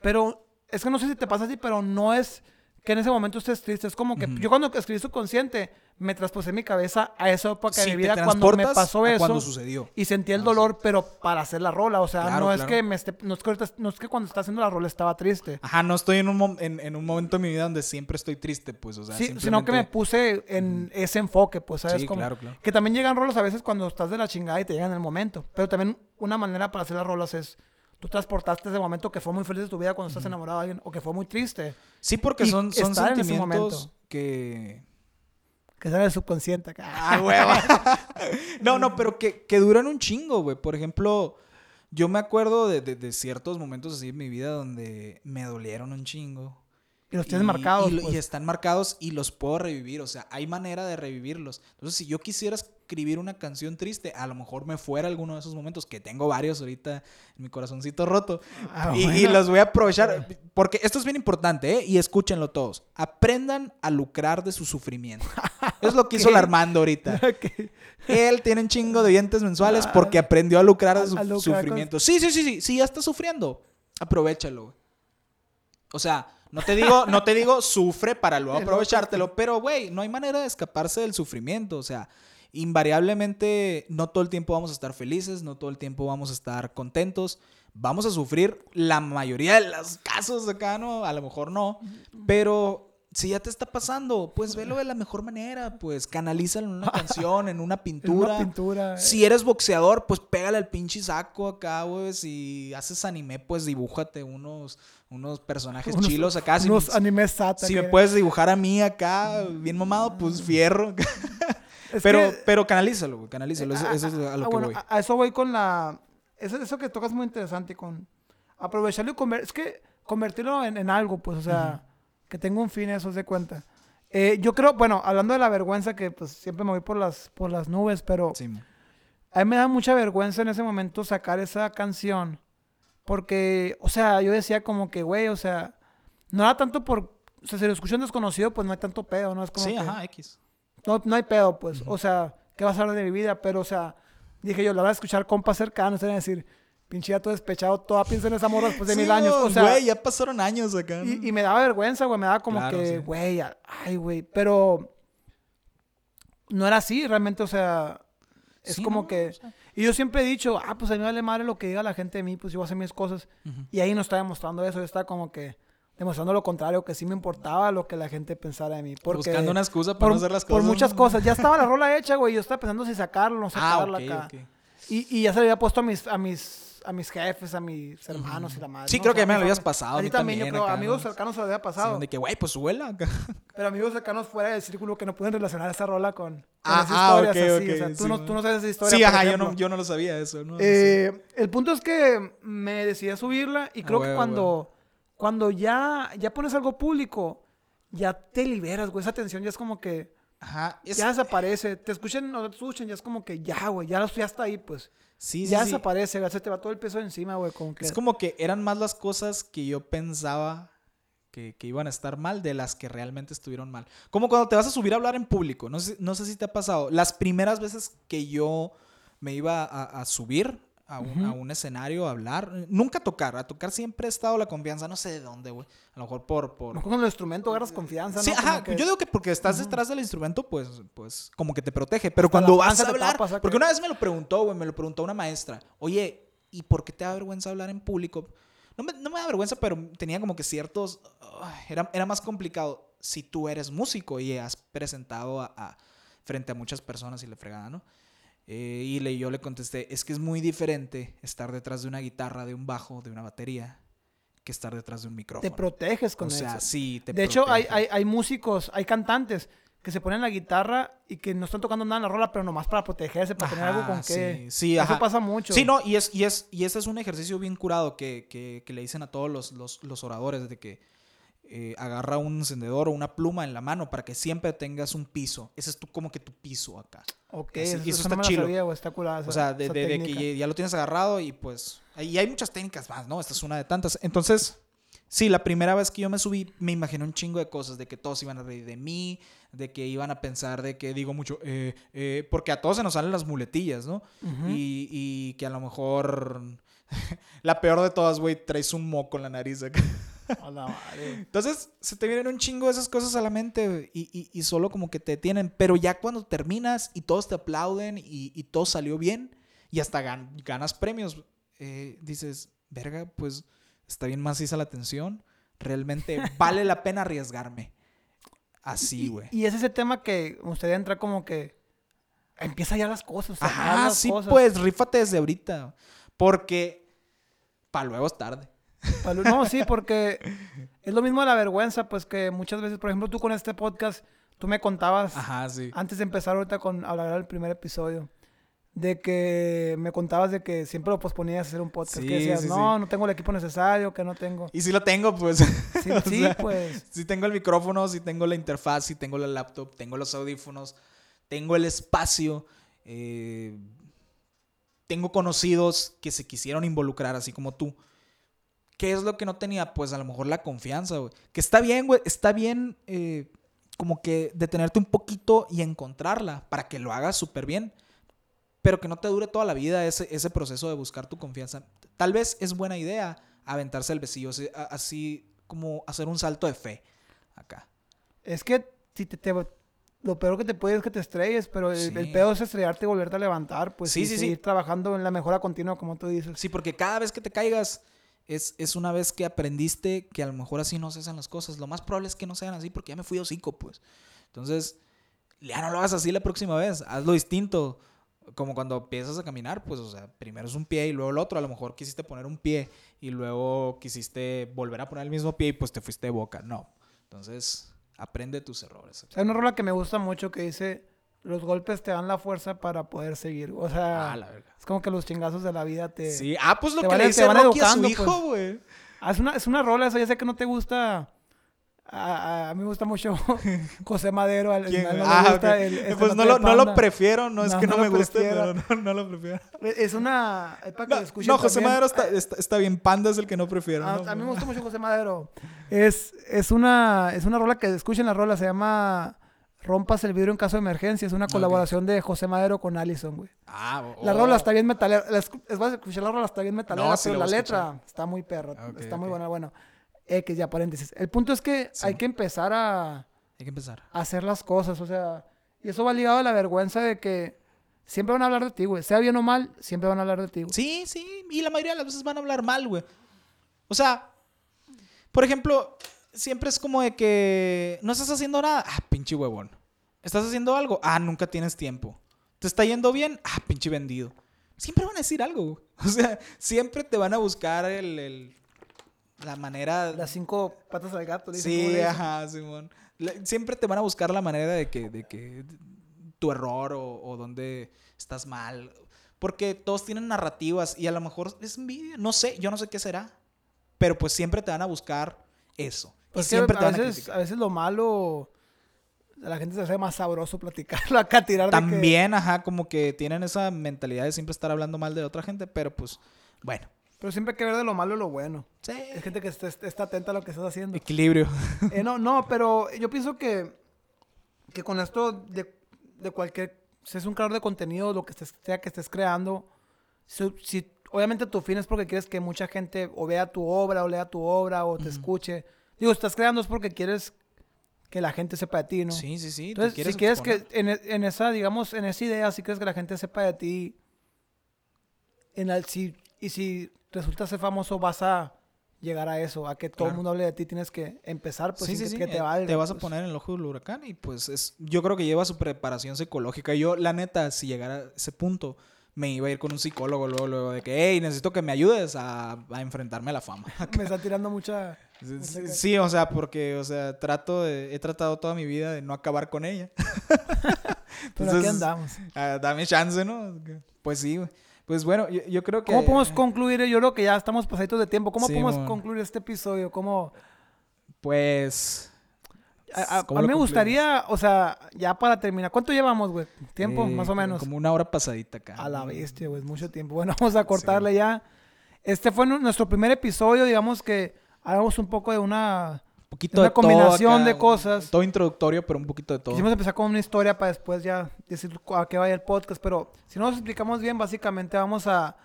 Pero es que no sé si te pasa así, pero no es que en ese momento estés triste. Es como que yo cuando escribí subconsciente me traspusé mi cabeza a esa época Sí, de mi vida cuando me pasó eso. cuando sucedió. Y sentí el Ah, dolor, pero para hacer la rola. O sea, Claro, no, es que me esté- no, es que ahorita- no es que cuando está haciendo la rola estaba triste. Ajá, no estoy en un, en, en un momento de mi vida donde siempre estoy triste, pues, o sea, Sí, sino que me puse en ese enfoque, pues, ¿sabes? Sí, cómo? claro, claro. Que también llegan rolas a veces cuando estás de la chingada y te llegan en el momento. Pero también una manera para hacer las rolas es, tú transportaste ese momento que fue muy feliz de tu vida cuando estás enamorado de alguien o que fue muy triste. Sí, porque y son, son estar en ese sentimientos momento. que... Que sale el subconsciente acá. Ah, huevo. no, no, pero que, que duran un chingo, güey. Por ejemplo, yo me acuerdo de, de- de ciertos momentos así en mi vida donde me dolieron un chingo. Y los tienes marcados. Y, pues. están marcados y los puedo revivir. O sea, hay manera de revivirlos. Entonces, si yo quisiera escribir una canción triste, a lo mejor me fuera alguno de esos momentos, que tengo varios ahorita en mi corazoncito roto. Ah, y, los voy a aprovechar. Porque esto es bien importante, ¿eh? Y escúchenlo todos. Aprendan a lucrar de su sufrimiento. Es lo que hizo el. Armando ahorita. Él tiene un chingo de dientes mensuales Ah, porque aprendió a lucrar de su lucrar con- sufrimiento. Sí, sí, sí, sí. Si ya estás sufriendo, aprovechalo. O sea, no te digo, no te digo sufre para luego aprovechártelo, pero güey, no hay manera de escaparse del sufrimiento. O sea, invariablemente no todo el tiempo vamos a estar felices, no todo el tiempo vamos a estar contentos. Vamos a sufrir la mayoría de los casos acá, ¿no? A lo mejor no. Pero si ya te está pasando, pues velo de la mejor manera. Pues canalízalo en una canción, en una pintura. una pintura. eh. Si eres boxeador, pues pégale al pinche saco acá, güey. Si haces anime, pues dibújate unos, unos personajes Unos- chilos acá. Si, Unos animes sata. si me que- puedes dibujar a mí acá, bien mamado, pues fierro. Es pero, que- pero canalízalo, güey, canalízalo. Eso, Ah, eso es a lo ah, que bueno, voy. A, eso voy con la... Eso, eso que tocas es muy interesante con aprovecharlo y convertirlo... Es que convertirlo en, en algo, pues, o sea, que tenga un fin, eso se cuenta. Eh, yo creo, bueno, hablando de la vergüenza, que pues siempre me voy por las, por las nubes, pero Sí, a mí me da mucha vergüenza en ese momento sacar esa canción. Porque, o sea, yo decía como que, güey, o sea, no era tanto por... O sea, si lo escuchan desconocido, pues no hay tanto pedo, ¿no? Es como Sí, que- ajá, X. no, no hay pedo, pues. O sea, ¿qué vas a hablar de mi vida? Pero, o sea, dije yo, la voy a escuchar compas cercanos, van a decir, pinche ya todo despechado, toda piensa en esa morra después de Sí, mil años. O sea, güey, ya pasaron años acá. ¿no? y, y me daba vergüenza, güey, me daba como Claro, que, güey, ay, güey, pero no era así, realmente, o sea, es Sí, como no, que... o sea. Y yo siempre he dicho, ah, pues a mí me vale madre lo que diga la gente de mí, pues yo voy a hacer mis cosas. Ujú. Y ahí no estaba demostrando eso, yo estaba como que demostrando lo contrario, que sí me importaba lo que la gente pensara de mí. Porque Buscando una excusa para por, no hacer las por cosas. muchas ¿no? cosas. Ya estaba la rola hecha, güey. Yo estaba pensando si sacarlo no Ah, sacarla ok, acá. ok. Y, y ya se le había puesto a mis, a mis, a mis jefes, a mis hermanos y la madre. Sí, ¿no? creo O que sea, ya me lo habías pasado, A mí también, yo creo. acá, amigos ¿no? cercanos se lo había Sí, pasado. donde que, güey, pues suela acá. Pero amigos cercanos fuera del círculo que no pueden relacionar esa rola con, con Ah, esas ah, historias ok, así. ok, o sea, tú, sí, no, tú no sabes esa historia. Sí, ajá, yo no, yo no lo sabía eso. Sí. Eh, el punto es que me decidí a subirla y Ah, creo que cuando, cuando ya, ya pones algo público, ya te liberas, güey. Esa tensión ya es como que Ajá. es- ya desaparece. Te escuchen o no te escuchen, ya es como que ya, güey. Ya, ya está ahí, pues. Sí, ya sí. desaparece, ya se te va todo el peso encima, güey. Como que... Es como que eran más las cosas que yo pensaba que, que iban a estar mal de las que realmente estuvieron mal. Como cuando te vas a subir a hablar en público. No sé, no sé si te ha pasado. Las primeras veces que yo me iba a, a subir a un, a un escenario a hablar, nunca a tocar. A tocar siempre he estado la confianza, no sé de dónde, güey. A lo mejor por... por... Mejor con el instrumento agarras confianza, Sí, ¿no? ajá. Que- Yo digo que porque estás detrás del instrumento, pues, pues, como que te protege. Pero Hasta cuando vas a hablar, tapas, ¿a porque una vez me lo preguntó, güey, me lo preguntó una maestra. Oye, ¿y por qué te da vergüenza hablar en público? No me, no me da vergüenza, pero tenía como que ciertos... era, era más complicado si tú eres músico y has presentado a, a- frente a muchas personas y le fregada, ¿no? Eh, y le, yo le contesté, es que es muy diferente estar detrás de una guitarra, de un bajo, de una batería, que estar detrás de un micrófono. Te proteges con o sea, eso. sí, te de hecho, hay, hay, hay músicos, hay cantantes que se ponen la guitarra y que no están tocando nada en la rola, pero nomás para protegerse, para tener algo Ajá, con qué. sí, sí, Eso ajá. pasa mucho. Sí, no, y, es, y, es, y ese es un ejercicio bien curado que, que, que le dicen a todos los, los, los oradores de que eh, agarra un encendedor o una pluma en la mano para que siempre tengas un piso. Ese es tu, como que tu piso acá. Ok, Así- eso, y eso está no sabía, güey, está curada O sea, de, que ya lo tienes agarrado y pues... Y hay muchas técnicas más, ¿no? Esta es una de tantas. Entonces, sí, la primera vez que yo me subí, me imaginé un chingo de cosas, de que todos iban a reír de mí, de que iban a pensar de que digo mucho, eh, eh, porque a todos se nos salen las muletillas, ¿no? Y, y que a lo mejor... la peor de todas, güey, traes un moco en la nariz acá. Entonces, se te vienen un chingo de esas cosas a la mente y, y- y solo como que te detienen. Pero ya cuando terminas y todos te aplauden y, y todo salió bien y hasta gan- ganas premios, eh, dices, verga, pues está bien maciza la atención. Realmente vale la pena arriesgarme. Así, güey. Y, es ese tema que me gustaría entrar como que empieza ya las cosas. Ajá, las sí, cosas. pues, rífate desde ahorita. Porque para luego es tarde. No, sí, porque es lo mismo de la vergüenza, pues que muchas veces, por ejemplo, tú con este podcast, tú me contabas, Ajá, sí. antes de empezar ahorita con hablar del primer episodio, de que me contabas de que siempre lo posponías hacer un podcast, Sí, que decías, sí, no, sí. no tengo el equipo necesario, que no tengo. Y si lo tengo, pues. Sí, O sí, sea, pues. Sí tengo el micrófono, sí tengo la interfaz, sí tengo la laptop, tengo los audífonos, tengo el espacio, eh, tengo conocidos que se quisieron involucrar así como tú. ¿Qué es lo que no tenía? Pues a lo mejor la confianza, güey. Que está bien, güey, está bien eh, como que detenerte un poquito y encontrarla para que lo hagas súper bien. Pero que no te dure toda la vida ese, ese proceso de buscar tu confianza. Tal vez es buena idea aventarse el besillo, así, así como hacer un salto de fe acá. Es que si te, te- lo peor que te puede es que te estrelles, pero el, el Sí. peor es estrellarte y volverte a levantar, pues Sí, y sí, sí. seguir trabajando en la mejora continua, como tú dices. Sí, porque cada vez que te caigas es, es una vez que aprendiste que a lo mejor así no se hacen las cosas. Lo más probable es que no sean así porque ya me fui hocico, pues. Entonces, ya no lo hagas así la próxima vez. Hazlo distinto. Como cuando empiezas a caminar, pues, o sea, primero es un pie y luego el otro. A lo mejor quisiste poner un pie y luego quisiste volver a poner el mismo pie y pues te fuiste de boca. No. Entonces, aprende tus errores. Hay una rola que me gusta mucho que dice, los golpes te dan la fuerza para poder seguir. O sea, Ah, la es como que los chingazos de la vida te... Sí, ah, pues lo que van- le dice van Rocky a su educando, hijo, pues. güey. Ah, es, una, es una rola, eso ya sé que no te gusta... A, a- a mí me gusta mucho José Madero. no Ah, gusta ok. el- pues no lo, no lo prefiero, no es que no me guste, prefiero. pero no, no lo prefiero. Es una... Es para que No, lo escuchen no, José también. Madero está, está, está bien, Panda es el que no prefiero. Ah, a mí me gusta mucho José Madero. Es, es, una, es una rola que escuchen la rola, se llama Rompas el vidrio en caso de emergencia. Es una Ok. colaboración de José Madero con Allison, güey. Ah, La oh. rola está bien metalera. La escu- es vas a escuchar la rola, está bien metalera, No, sí pero la la letra está muy perra. Ok, está muy buena. Bueno, X ya paréntesis. El punto es que Sí. hay que empezar a, Hay que empezar. a hacer las cosas, o sea, y eso va ligado a la vergüenza de que siempre van a hablar de ti, güey. Sea bien o mal, siempre van a hablar de ti, güey. Sí, sí, y la mayoría de las veces van a hablar mal, güey. O sea, por ejemplo, siempre es como de que no estás haciendo nada. Ah, pinche huevón. ¿Estás haciendo algo? Ah, nunca tienes tiempo. ¿Te está yendo bien? Ah, pinche vendido. Siempre van a decir algo. O sea, siempre te van a buscar el, el- la manera. Las cinco patas al gato, dicen, ¿cómo Sí, ajá, Simón. Siempre te van a buscar la manera de que, de que tu error o, o donde estás mal. Porque todos tienen narrativas y a lo mejor es envidia. No sé, yo no sé qué será. Pero pues siempre te van a buscar eso. Y Pues siempre te a van a veces, criticar. a veces lo malo, a la gente se hace más sabroso platicarlo acá, tirar de que- También, ajá, como que tienen esa mentalidad de siempre estar hablando mal de otra gente, pero pues, bueno. Pero siempre hay que ver de lo malo lo bueno. Sí. Es gente que está, está atenta a lo que estás haciendo. Equilibrio. Eh, no, no, pero yo pienso que, que con esto de, de cualquier... Si es un creador de contenido, lo que estés- sea que estés creando, si, si- obviamente tu fin es porque quieres que mucha gente o vea tu obra o lea tu obra o te escuche. Digo, estás creando es porque quieres que la gente sepa de ti, ¿no? Sí, sí, sí. te Entonces, si quieres exponer. que en, e- en esa, digamos, en esa idea, si quieres que la gente sepa de ti, en si, y si resultas ser famoso, vas a llegar a eso, a que todo el mundo hable de ti, tienes que empezar, pues, sí, sí, que, sí. que te eh, valga. vas a pues. poner en el ojo del huracán y pues es, yo creo que lleva su preparación psicológica. Yo, la neta, si llegara a ese punto, me iba a ir con un psicólogo luego, luego de que, hey, necesito que me ayudes a, a enfrentarme a la fama. Me está tirando mucha... Sí, sí, o sea, porque, o sea, trato de, he tratado toda mi vida de no acabar con ella. Pero aquí andamos. ah, dame chance, ¿no? Pues sí, güey. Pues bueno, yo, yo creo que... ¿Cómo podemos concluir? Yo creo que ya estamos pasaditos de tiempo. ¿Cómo Sí, podemos concluir este episodio? ¿Cómo... Pues... A, a- ¿cómo a mí me gustaría, o sea, ya para terminar, ¿cuánto llevamos, güey? Tiempo, Eh, más o menos. Como una hora pasadita acá. A la bestia, güey, mucho tiempo. Bueno, vamos a cortarle ya. Este fue nu- nuestro primer episodio, digamos que hablamos un poco de una... Un poquito Una de todo combinación acá, de cosas. Todo introductorio, pero un poquito de todo. Quisimos empezar con una historia para después ya decir a qué vaya el podcast, pero si no nos explicamos bien, básicamente vamos a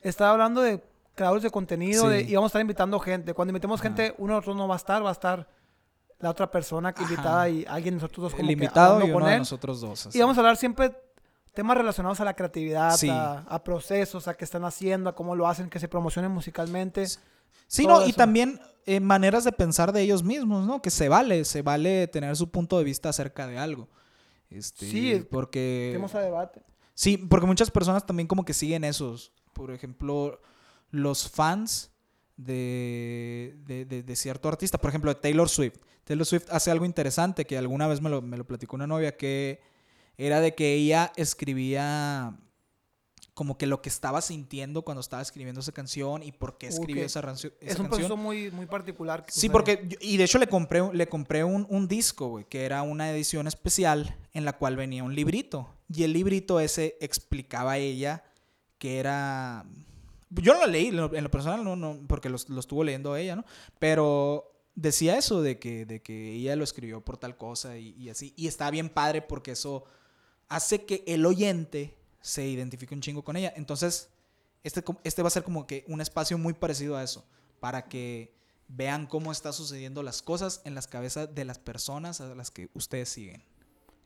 estar hablando de creadores de contenido Sí. de- y vamos a estar invitando gente. Cuando invitemos Ajá. gente, uno de nosotros no va a estar, va a estar la otra persona que Ajá. invitada y alguien de nosotros dos como El que invitado hablando y uno de nosotros dos. así. Y vamos a hablar siempre temas relacionados a la creatividad, Sí. a, a procesos, a qué están haciendo, a cómo lo hacen, que se promocionen musicalmente. Sí, no, y también eh, maneras de pensar de ellos mismos, ¿no? Que se vale, se vale tener su punto de vista acerca de algo. Este, Sí, porque... Temas a debate. Sí, porque muchas personas también como que siguen esos. Por ejemplo, los fans de, de, de- de cierto artista. Por ejemplo, de Taylor Swift. Taylor Swift hace algo interesante que alguna vez me lo, me lo platicó una novia que era de que ella escribía como que lo que estaba sintiendo cuando estaba escribiendo esa canción y por qué escribió esa, rancio- Es esa un canción. proceso muy, muy particular. que Sí, porque, yo- y de hecho le compré, un- le compré un, un disco, güey, que era una edición especial en la cual venía un librito. Y el librito ese explicaba a ella que era... Yo no lo leí, en lo, personal, no, no, porque lo, lo estuvo leyendo ella, ¿no? Pero decía eso de que, de que ella lo escribió por tal cosa y, y así. Y está bien padre porque eso hace que el oyente se identifique un chingo con ella. Entonces, este, este va a ser como que un espacio muy parecido a eso, para que vean cómo está sucediendo las cosas en las cabezas de las personas a las que ustedes siguen.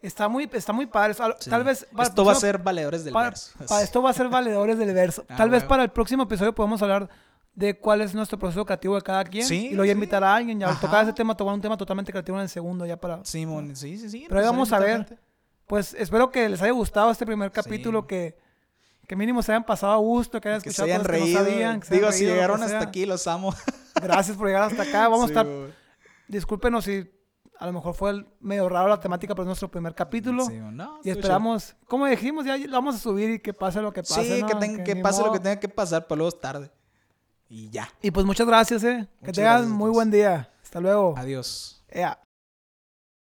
Está muy, está muy padre. Tal- Sí. Tal vez... para Esto va a ser valedores del para- verso. para esto va a ser valedores del verso. Ah, Tal vez para el próximo episodio podemos hablar de cuál es nuestro proceso creativo de cada quien. Sí, y luego ya sí. invitar a alguien. Ya Ajá. tocar ese tema, tomar un tema totalmente creativo en el segundo ya para... Simón, sí, sí, sí. Pero ahí vamos a ver. Pues espero que les haya gustado este primer capítulo, Sí. que, que mínimo se hayan pasado a gusto, que hayan Que se escuchado hayan que reído. no sabían. que se hayan Digo, si reído, lo que llegaron hasta sea. aquí, los amo. Gracias por llegar hasta acá. Vamos a estar... Discúlpenos si a lo mejor fue el- medio raro la temática, pero es nuestro primer capítulo. Sí, no, y esperamos, como dijimos, ya lo vamos a subir y que pase lo que pase. Sí, ¿no? que, tenga- que pase lo que tenga que pasar, pero luego es tarde. Y ya. Y pues muchas gracias, eh. Que Muchas tengan gracias a muy buen día. Hasta luego. Adiós.